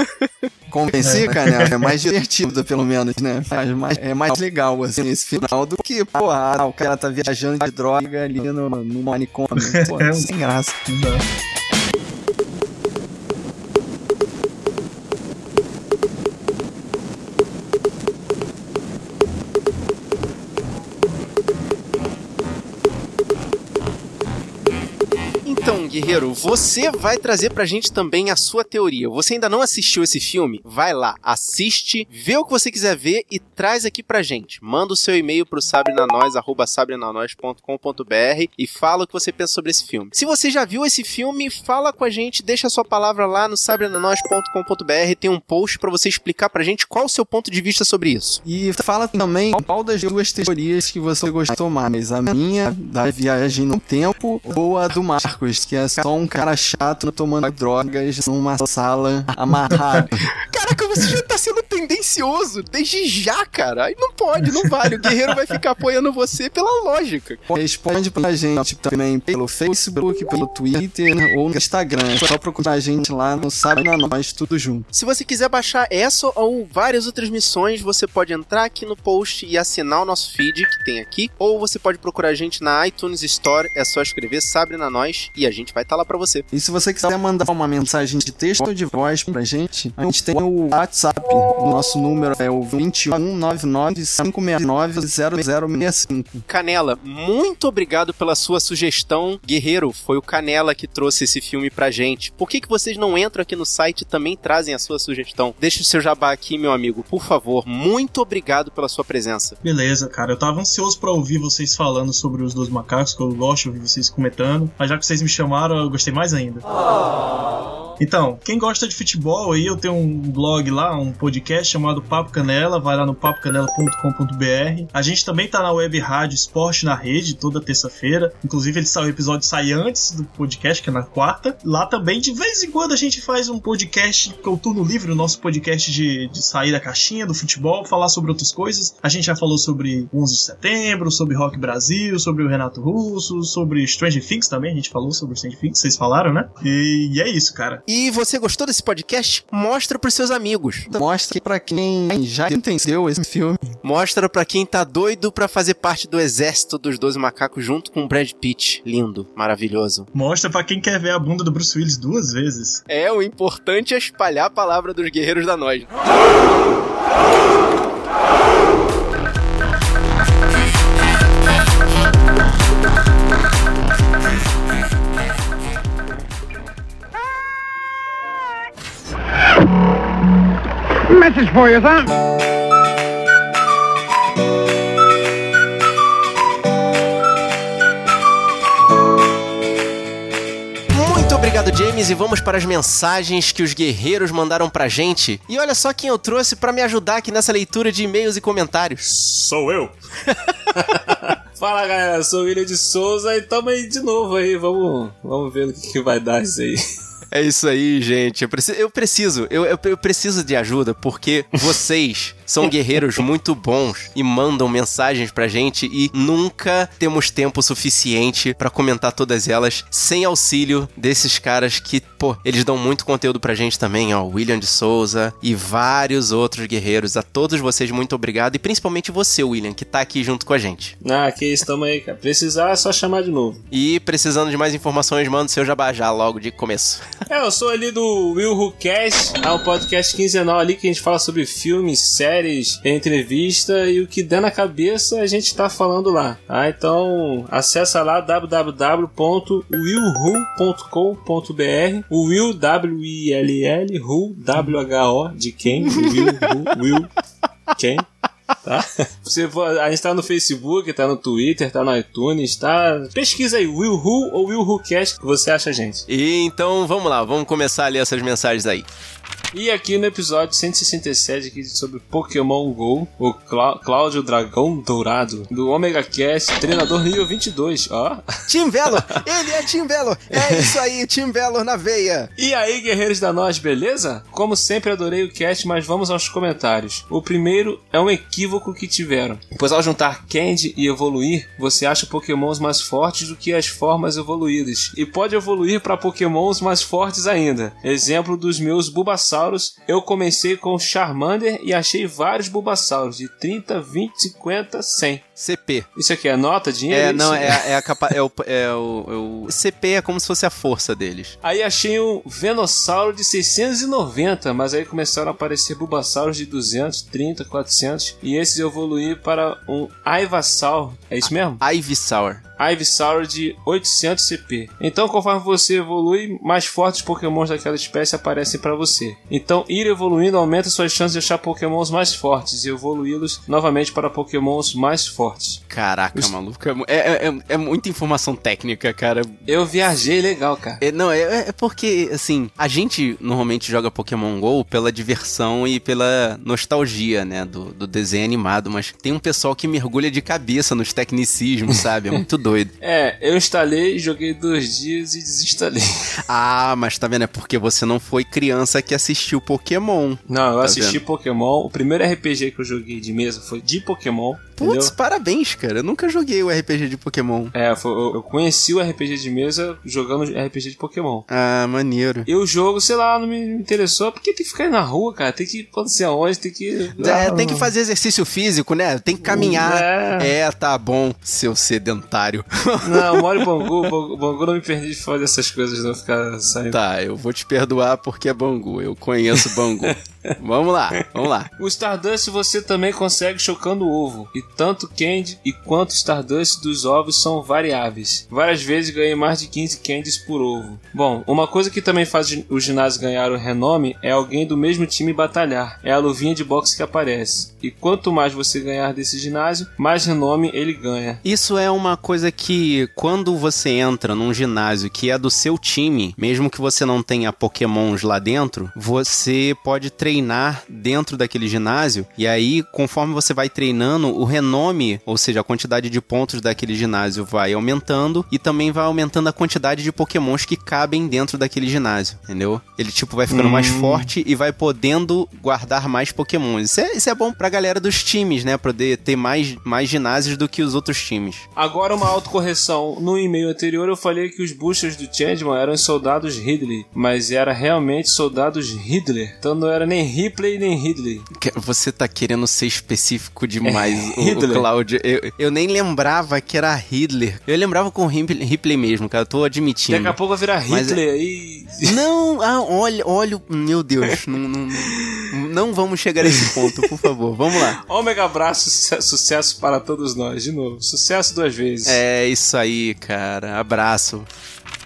Convenci, cara, é mais divertido, pelo menos, né? Faz mais, é mais legal, assim, esse final do que, pô, ah, o cara tá viajando de droga ali no, no manicômio. Pô, É sem graça. Então, guerreiro, você vai trazer pra gente também a sua teoria. Você ainda não assistiu esse filme? Vai lá, assiste, vê o que você quiser ver e traz aqui pra gente. Manda o seu e-mail pro sabrenanois, arroba e fala o que você pensa sobre esse filme. Se você já viu esse filme, fala com a gente, deixa a sua palavra lá no sabrenanois.com.br, tem um post pra você explicar pra gente qual o seu ponto de vista sobre isso. E fala também qual das duas teorias que você gostou mais. A minha, da viagem no tempo, ou a do Marcos, que é só um cara chato tomando drogas numa sala amarrado. Caraca, você já tá sendo tendencioso desde já, cara. Aí não pode, não vale. O guerreiro vai ficar apoiando você pela lógica. Responde pra gente também pelo Facebook, pelo Twitter ou no Instagram. É só procurar a gente lá no Sabe na Nós, tudo junto. Se você quiser baixar essa ou várias outras missões, você pode entrar aqui no post e assinar o nosso feed que tem aqui. Ou você pode procurar a gente na iTunes Store. É só escrever Sabre na Nós e a gente vai estar lá pra você. E se você quiser mandar uma mensagem de texto ou de voz pra gente, a gente tem o WhatsApp. O nosso número é o 2199-569-0065. Canela, muito obrigado pela sua sugestão. Guerreiro, foi o Canela que trouxe esse filme pra gente. Por que, que vocês não entram aqui no site e também trazem a sua sugestão? Deixe o seu jabá aqui, meu amigo, por favor. Muito obrigado pela sua presença. Beleza, cara. Eu tava ansioso pra ouvir vocês falando sobre os dois macacos, que eu gosto de ouvir vocês comentando. Mas já que vocês me chamaram, eu gostei mais ainda. Então, quem gosta de futebol aí, eu tenho um blog lá, um podcast chamado Papo Canela, vai lá no papocanela.com.br. A gente também tá na web rádio Esporte na Rede, toda terça-feira. Inclusive, ele sai, o episódio sai antes do podcast, que é na quarta. Lá também, de vez em quando, a gente faz um podcast, que é o Turno Livre, o nosso podcast de, de sair da caixinha do futebol, falar sobre outras coisas. A gente já falou sobre 11 de setembro, sobre Rock Brasil, sobre o Renato Russo, sobre Stranger Things também, a gente falou sobre Stranger Things, vocês falaram, né? E, e é isso, cara. E você gostou desse podcast? Mostra pros seus amigos. Mostra pra quem já entendeu esse filme. Mostra pra quem tá doido pra fazer parte do exército dos 12 macacos junto com o Brad Pitt. Lindo, maravilhoso. Mostra pra quem quer ver a bunda do Bruce Willis duas vezes. É, o importante é espalhar a palavra dos guerreiros da nós. Message for you, son. Muito obrigado, James, e vamos para as mensagens que os guerreiros mandaram pra gente. E olha só quem eu trouxe pra me ajudar aqui nessa leitura de e-mails e comentários. Sou eu. Fala galera, sou o William de Souza e tamo aí de novo aí, vamos, vamos ver o que, que vai dar isso aí. É isso aí, gente. Eu preciso, eu preciso, eu, eu, eu preciso de ajuda porque vocês são guerreiros muito bons e mandam mensagens pra gente e nunca temos tempo suficiente pra comentar todas elas sem auxílio desses caras que, pô, eles dão muito conteúdo pra gente também, ó, William de Souza e vários outros guerreiros. A todos vocês muito obrigado e principalmente você, William, que tá aqui junto com a gente. Ah, que estamos aí, cara. Precisar é só chamar de novo. E precisando de mais informações, manda o seu jabá já logo de começo. É, eu sou ali do Will Who Cast, é um podcast quinzenal ali que a gente fala sobre filmes, séries, entrevista e o que der na cabeça a gente tá falando lá. Tá? Então acessa lá www.willwho.com.br o Will W-I-L-L, Who, W-H-O, de quem? Will, Will, quem? Tá? Você, a gente tá no Facebook, tá no Twitter, tá no iTunes, tá? Pesquisa aí, Will Who ou Will Who Cast, que você acha gente. E então vamos lá, vamos começar a ler essas mensagens aí. E aqui no episódio 167 aqui sobre Pokémon GO, o Clá Cláudio Dragão Dourado, do Omega Cast, treinador nível 22, ó. Tim Velo, ele é Tim Velo, é isso aí, Tim Velo na veia. E aí, guerreiros da nós, beleza? Como sempre, adorei o cast, mas vamos aos comentários. O primeiro é um equívoco que tiveram, pois ao juntar Candy e evoluir, você acha Pokémons mais fortes do que as formas evoluídas, e pode evoluir para Pokémons mais fortes ainda. Exemplo dos meus Bulbasaur eu comecei com Charmander e achei vários Bulbasauros de 30, 20, 50, 100. CP. Isso aqui é nota, dinheiro? É, não, é, é a capa, é, o, é o, é o CP é como se fosse a força deles. Aí achei um Venossauro de 690, mas aí começaram a aparecer Bulbasauros de 200, 30, 400 e esses evoluí para um Ivysaur. É isso mesmo? Ivysaur. Ivysaur de 800 CP. Então, conforme você evolui, mais fortes pokémons daquela espécie aparecem para você. Então, ir evoluindo aumenta suas chances de achar pokémons mais fortes e evoluí-los novamente para pokémons mais fortes fortes. Caraca, maluco. É, é, é, é muita informação técnica, cara. Eu viajei legal, cara. É, não, é, é porque, assim, a gente normalmente joga Pokémon GO pela diversão e pela nostalgia, né, do, do desenho animado, mas tem um pessoal que mergulha de cabeça nos tecnicismos, sabe? É muito doido. É, eu instalei, joguei dois dias e desinstalei. Ah, mas tá vendo? É porque você não foi criança que assistiu Pokémon. Não, eu Tá assisti vendo? Pokémon. O primeiro RPG que eu joguei de mesa foi de Pokémon. Putz, parabéns, cara. Eu nunca joguei o RPG de Pokémon. É, foi- eu, eu conheci o RPG de mesa jogando RPG de Pokémon. Ah, maneiro. E o jogo, sei lá, não me interessou, porque tem que ficar aí na rua, cara. Tem que ir quando sei aonde, tem que. É, tem que fazer exercício físico, né? Tem que caminhar. É. É, tá bom, seu sedentário. Não, eu moro em Bangu, Bangu, Bangu não me permite fazer essas coisas, não ficar saindo. Tá, eu vou te perdoar porque é Bangu. Eu conheço Bangu. vamos lá, vamos lá. O Stardust você também consegue chocando o ovo. E tanto Candy e quanto o Stardust dos ovos são variáveis. Várias vezes ganhei mais de 15 Candies por ovo. Bom, uma coisa que também faz o ginásio ganhar o renome é alguém do mesmo time batalhar. É a luvinha de boxe que aparece. E quanto mais você ganhar desse ginásio, mais renome ele ganha. Isso é uma coisa que, quando você entra num ginásio que é do seu time, mesmo que você não tenha pokémons lá dentro, você pode treinar dentro daquele ginásio, e aí, conforme você vai treinando, o renome, ou seja, a quantidade de pontos daquele ginásio vai aumentando, e também vai aumentando a quantidade de pokémons que cabem dentro daquele ginásio, entendeu? Ele, tipo, vai ficando mais forte e vai podendo guardar mais pokémons. Isso é, isso é bom pra galera dos times, né? Poder ter mais, mais ginásios do que os outros times. Agora uma autocorreção. No e-mail anterior eu falei que os boosters do Changeman eram soldados Ridley, mas era realmente soldados Hitler. Então não era nem Ripley nem Ridley. Você tá querendo ser específico demais, É, o, Hitler. o Cláudio. Eu, eu nem lembrava que era Hitler. Eu lembrava com Ripley, Ripley mesmo, cara. Eu tô admitindo. Daqui a pouco vai virar Mas é- Hitler aí. Não, ah, olha, olha, meu Deus, não, não, não vamos chegar a esse ponto, por favor. Vamos lá. Ômega abraço, suce- sucesso para todos nós. De novo, sucesso duas vezes. É isso aí, cara. Abraço.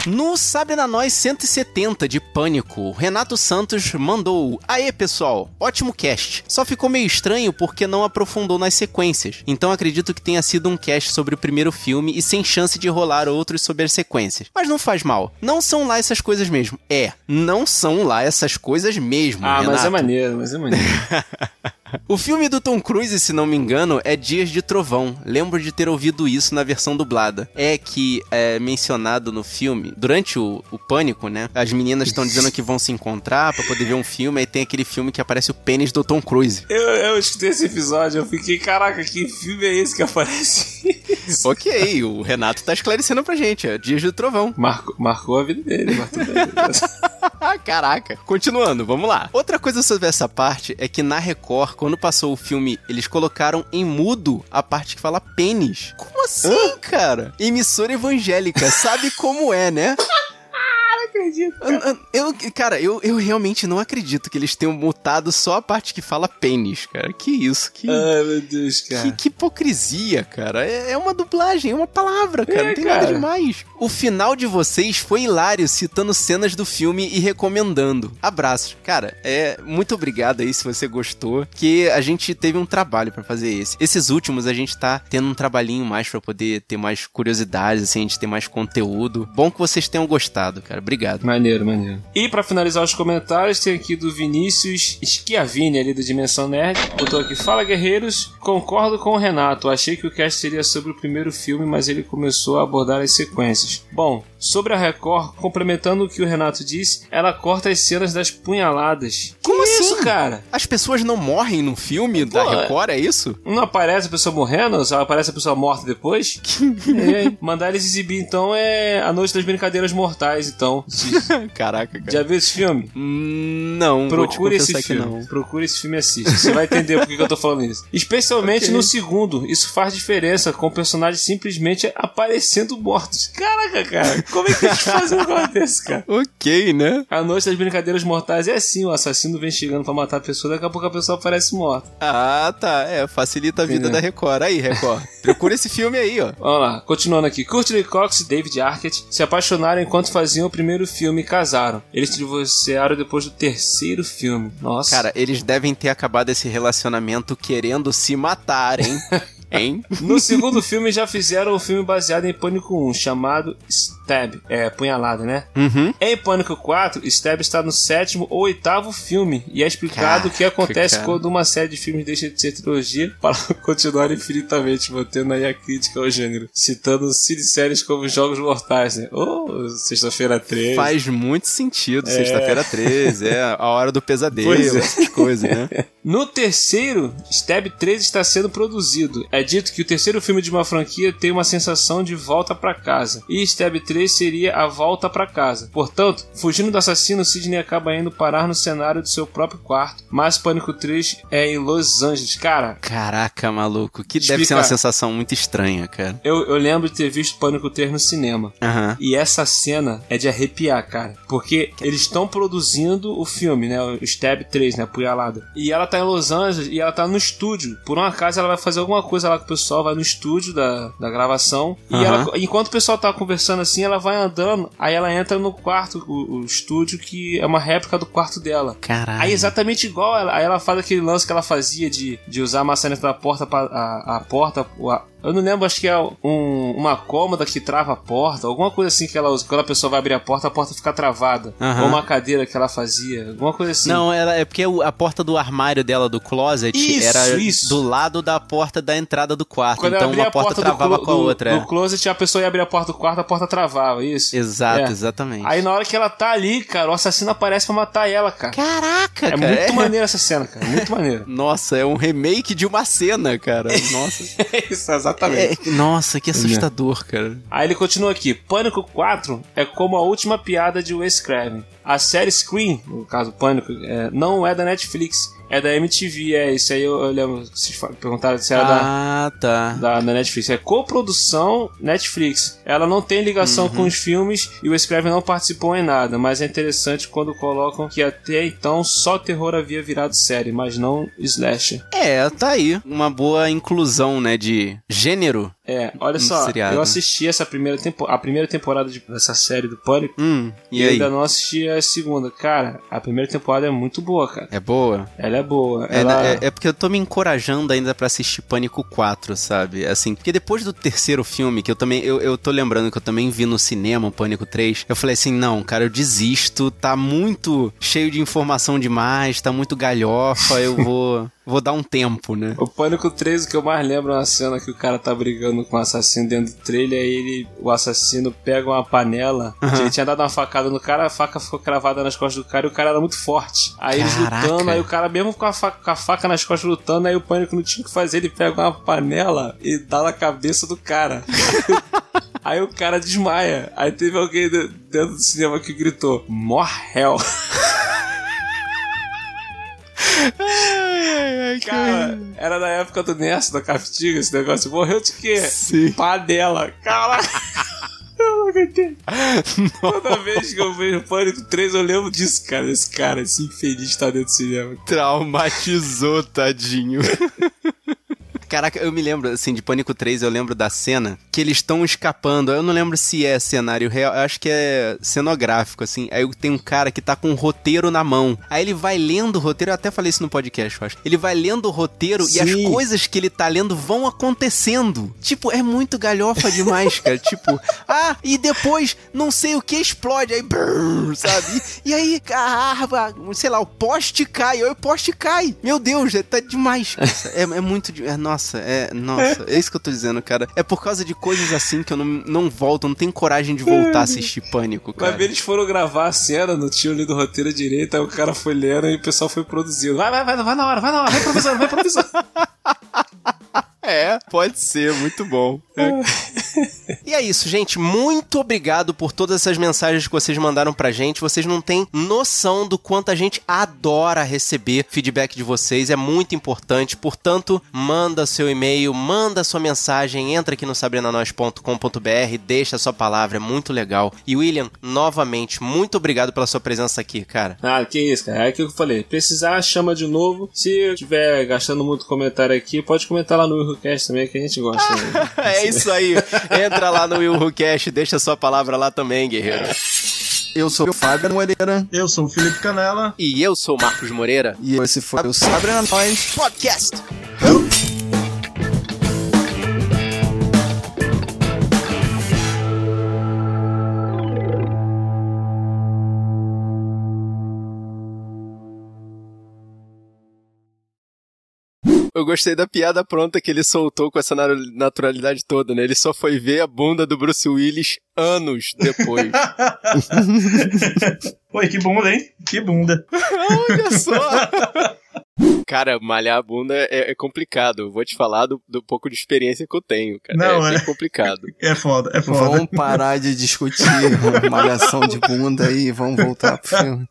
No Sabre na Nós 170 de Pânico, Renato Santos mandou: Aê pessoal, ótimo cast. Só ficou meio estranho porque não aprofundou nas sequências. Então acredito que tenha sido um cast sobre o primeiro filme e sem chance de rolar outros sobre as sequências. Mas não faz mal. Não são lá essas coisas mesmo. É, não são lá essas coisas mesmo. Ah, mas é Renato. maneiro, mas é maneiro. O filme do Tom Cruise, se não me engano, é Dias de Trovão. Lembro de ter ouvido isso na versão dublada. É que é mencionado no filme, durante o, o pânico, né? As meninas estão dizendo que vão se encontrar pra poder ver um filme, aí tem aquele filme que aparece o pênis do Tom Cruise. eu, eu escutei esse episódio, eu fiquei, caraca, que filme é esse que aparece? isso? ok, o Renato tá esclarecendo pra gente, é Dias de Trovão. Marcou, marcou a vida dele, mas tudo bem. Caraca. Continuando, vamos lá. Outra coisa sobre essa parte é que na Record, quando passou o filme, eles colocaram em mudo a parte que fala pênis. Como assim, cara? Emissora evangélica, sabe como é, né? acredito. Eu, eu- cara, eu, eu realmente não acredito que eles tenham mutado só a parte que fala pênis, cara. Que isso, que. Ai, meu Deus, cara. Que, que hipocrisia, cara. É, é uma dublagem, é uma palavra, cara. É, não tem cara. nada demais. O final de vocês foi hilário, citando cenas do filme e recomendando. Abraços. Cara, é muito obrigado aí se você gostou. Que a gente teve um trabalho pra fazer esse. Esses últimos a gente tá tendo um trabalhinho mais pra poder ter mais curiosidades, assim, a gente ter mais conteúdo. Bom que vocês tenham gostado, cara. Obrigado. Maneiro, maneiro. E pra finalizar os comentários, tem aqui do Vinícius Schiavini, ali do Dimensão Nerd. Botou aqui: Fala guerreiros, concordo com o Renato. Achei que o cast seria sobre o primeiro filme, mas ele começou a abordar as sequências. Bom, sobre a Record, complementando o que o Renato disse, ela corta as cenas das punhaladas. Como que assim? cara? As pessoas não morrem no filme da Pô, Record, é isso? Não aparece a pessoa morrendo, só aparece a pessoa morta depois? É, mandar eles exibir então é A Noite das Brincadeiras Mortais, então. Caraca, cara. Já viu esse filme? Hum, Não, Procure esse filme. não. Procure esse filme e assista. Você vai entender por que que eu tô falando isso. Especialmente Ok. no segundo. Isso faz diferença com personagens simplesmente aparecendo mortos. Caraca, cara. Como é que eles fazem um negócio desse, cara? Ok, né? A Noite das Brincadeiras Mortais é assim: o assassino vem chegando pra matar a pessoa, daqui a pouco a pessoa aparece morta. Ah, tá. É, facilita a vida da Record. Aí, Record. Procura esse filme aí, ó. Vamos lá, continuando aqui. Courtney Cox e David Arquette se apaixonaram enquanto faziam o primeiro filme e casaram. Eles se divorciaram depois do terceiro filme. Nossa. Cara, eles devem ter acabado esse relacionamento querendo se matar, hein? Hein? No segundo filme já fizeram um filme baseado em Pânico 1, chamado Stab, é, punhalada, né? Uhum. Em Pânico 4, Stab está no sétimo ou oitavo filme e é explicado o que acontece cara. quando uma série de filmes deixa de ser trilogia para continuar infinitamente, mantendo aí a crítica ao gênero, citando séries como Jogos Mortais, né? Ou Sexta-feira 13. Faz muito sentido. É. Sexta-feira 13, é a hora do pesadelo, Pois é. essas coisas, né? No terceiro, Stab 3 está sendo produzido. É dito que o terceiro filme de uma franquia tem uma sensação de volta pra casa. E Stab 3 seria a volta pra casa. Portanto, fugindo do assassino, Sidney acaba indo parar no cenário do seu próprio quarto. Mas Pânico 3 é em Los Angeles. Cara, Caraca, maluco. Que deve ser uma sensação muito estranha, cara. eu, eu lembro de ter visto Pânico 3 no cinema. Aham. E essa cena é de arrepiar, cara. Porque eles estão produzindo o filme, né? O Stab 3, né? A punhalada. E ela tá em Los Angeles e ela tá no estúdio. Por um acaso ela vai fazer alguma coisa lá com o pessoal, vai no estúdio da, da gravação. E Aham. ela, enquanto o pessoal tá conversando assim, ela vai andando. Aí ela entra no quarto, o, o estúdio, que é uma réplica do quarto dela. Caralho. Aí exatamente igual, ela, aí ela faz aquele lance que ela fazia de, de usar a maçaneta da porta para a, a porta. o- a- eu não lembro, acho que é um- uma cômoda que trava a porta, alguma coisa assim que ela usa. Quando a pessoa vai abrir a porta, a porta fica travada. Aham. Ou uma cadeira que ela fazia, alguma coisa assim. Não, ela, é porque a porta do armário dela, do closet, Isso, era isso. do lado da porta da entrada do quarto. Quando então uma a porta, porta travava do, com a do- outra. é. do closet, a pessoa ia abrir a porta do quarto, a porta travava, isso. Exato, É. exatamente. Aí na hora que ela tá ali, cara, o assassino aparece pra matar ela, cara. Caraca, É cara. muito é- maneiro essa cena, cara. Muito maneiro. Nossa, é um remake de uma cena, cara. Nossa. Isso, exatamente. É, nossa, que assustador, cara. Aí ele continua aqui: Pânico 4 é como a última piada de Wes Craven. A série Scream, no caso Pânico, é, não é da Netflix, é da MTV. É isso aí eu, eu lembro. que Vocês perguntaram se era da, Ah, tá. da, da Netflix. É coprodução Netflix. Ela não tem ligação com os filmes e o Wes Craven não participou em nada, mas é interessante quando colocam que até então só terror havia virado série, mas não slasher. É, tá aí. Uma boa inclusão, né, de gênero. É, olha Um só, seriado. eu assisti essa primeira tempo, a primeira temporada de- dessa série do Pânico. Hum, E, e ainda não assisti a segunda. Cara, a primeira temporada é muito boa, cara. É boa? Ela é boa. É, Ela... é- é porque eu tô me encorajando ainda pra assistir Pânico 4, sabe? Assim, porque depois do terceiro filme, que eu também. Eu, eu tô lembrando que eu também vi no cinema o Pânico 3, eu falei assim: não, cara, eu desisto, tá muito cheio de informação demais, tá muito galhofa, eu vou. vou dar um tempo, né? O Pânico 3, o que eu mais lembro é uma cena que o cara tá brigando com o assassino dentro do trailer, aí ele, o assassino pega uma panela, ele tinha dado uma facada no cara, a faca ficou cravada nas costas do cara e o cara era muito forte. Aí eles lutando, aí o cara mesmo com a, faca, com a faca nas costas lutando, aí o Pânico não tinha o que fazer, ele pega uma panela e dá na cabeça do cara. Aí o cara desmaia. Aí teve alguém de- dentro do cinema que gritou: Cara, era na época do Nerso, da Cafetiga, esse negócio. Morreu de quê? Sim. Panela. Caraca. Eu não aguentei. Toda vez que eu vejo Pânico 3, eu lembro disso, cara. Esse cara, esse infeliz tá dentro do cinema. Traumatizou, tadinho. Caraca, eu me lembro, assim, de Pânico 3, eu lembro da cena que eles estão escapando. Eu não lembro se é cenário real, eu acho que é cenográfico, assim. Aí tem um cara que tá com um roteiro na mão. Aí ele vai lendo o roteiro, eu até falei isso no podcast, eu acho. Ele vai lendo o roteiro e as Sim. coisas que ele tá lendo vão acontecendo. Tipo, é muito galhofa demais, cara. tipo, ah, e depois não sei o que explode, aí, brrr, sabe? E, e aí, a árvore, sei lá, o poste cai, aí o poste cai. Meu Deus, é- tá demais. É, é muito. É, nossa, é. Nossa, é isso que eu tô dizendo, cara. É por causa de coisas assim que eu não, não volto, não tenho coragem de voltar a assistir Pânico, cara. ver, eles foram gravar a cena, não tinha lido o roteiro direito, aí o cara foi lendo e o pessoal foi produzindo. Vai, vai, vai, vai na hora, vai na hora, vai professor, vai professor. É, pode ser, muito bom. e é isso, gente. Muito obrigado por todas essas mensagens que vocês mandaram pra gente. Vocês não têm noção do quanto a gente adora receber feedback de vocês. É muito importante. Portanto, manda seu e-mail, manda sua mensagem, entra aqui no sabrinanois.com.br, deixa sua palavra, é muito legal. E William, novamente, muito obrigado pela sua presença aqui, cara. Ah, que isso, cara. É aquilo que eu falei. Precisar, chama de novo. Se eu estiver gastando muito comentário aqui, pode comentar lá no Willcast também, que a gente gosta. né? é isso aí. Entra lá no Will Who Cash, deixa a sua palavra lá também, guerreiro. Eu sou o Fábio Moreira. Eu sou o Felipe Canela. E eu sou o Marcos Moreira. E esse foi o Sabrina Nós Podcast. Eu gostei da piada pronta que ele soltou com essa na- naturalidade toda, né? Ele só foi ver a bunda do Bruce Willis anos depois. Oi, que bunda, hein? Que bunda. Olha só! Cara, malhar a bunda é, é complicado. Eu vou te falar do, do pouco de experiência que eu tenho, cara. Não, é, é. complicado. É foda, é foda. Vamos parar de discutir malhação de bunda aí e vamos voltar pro filme.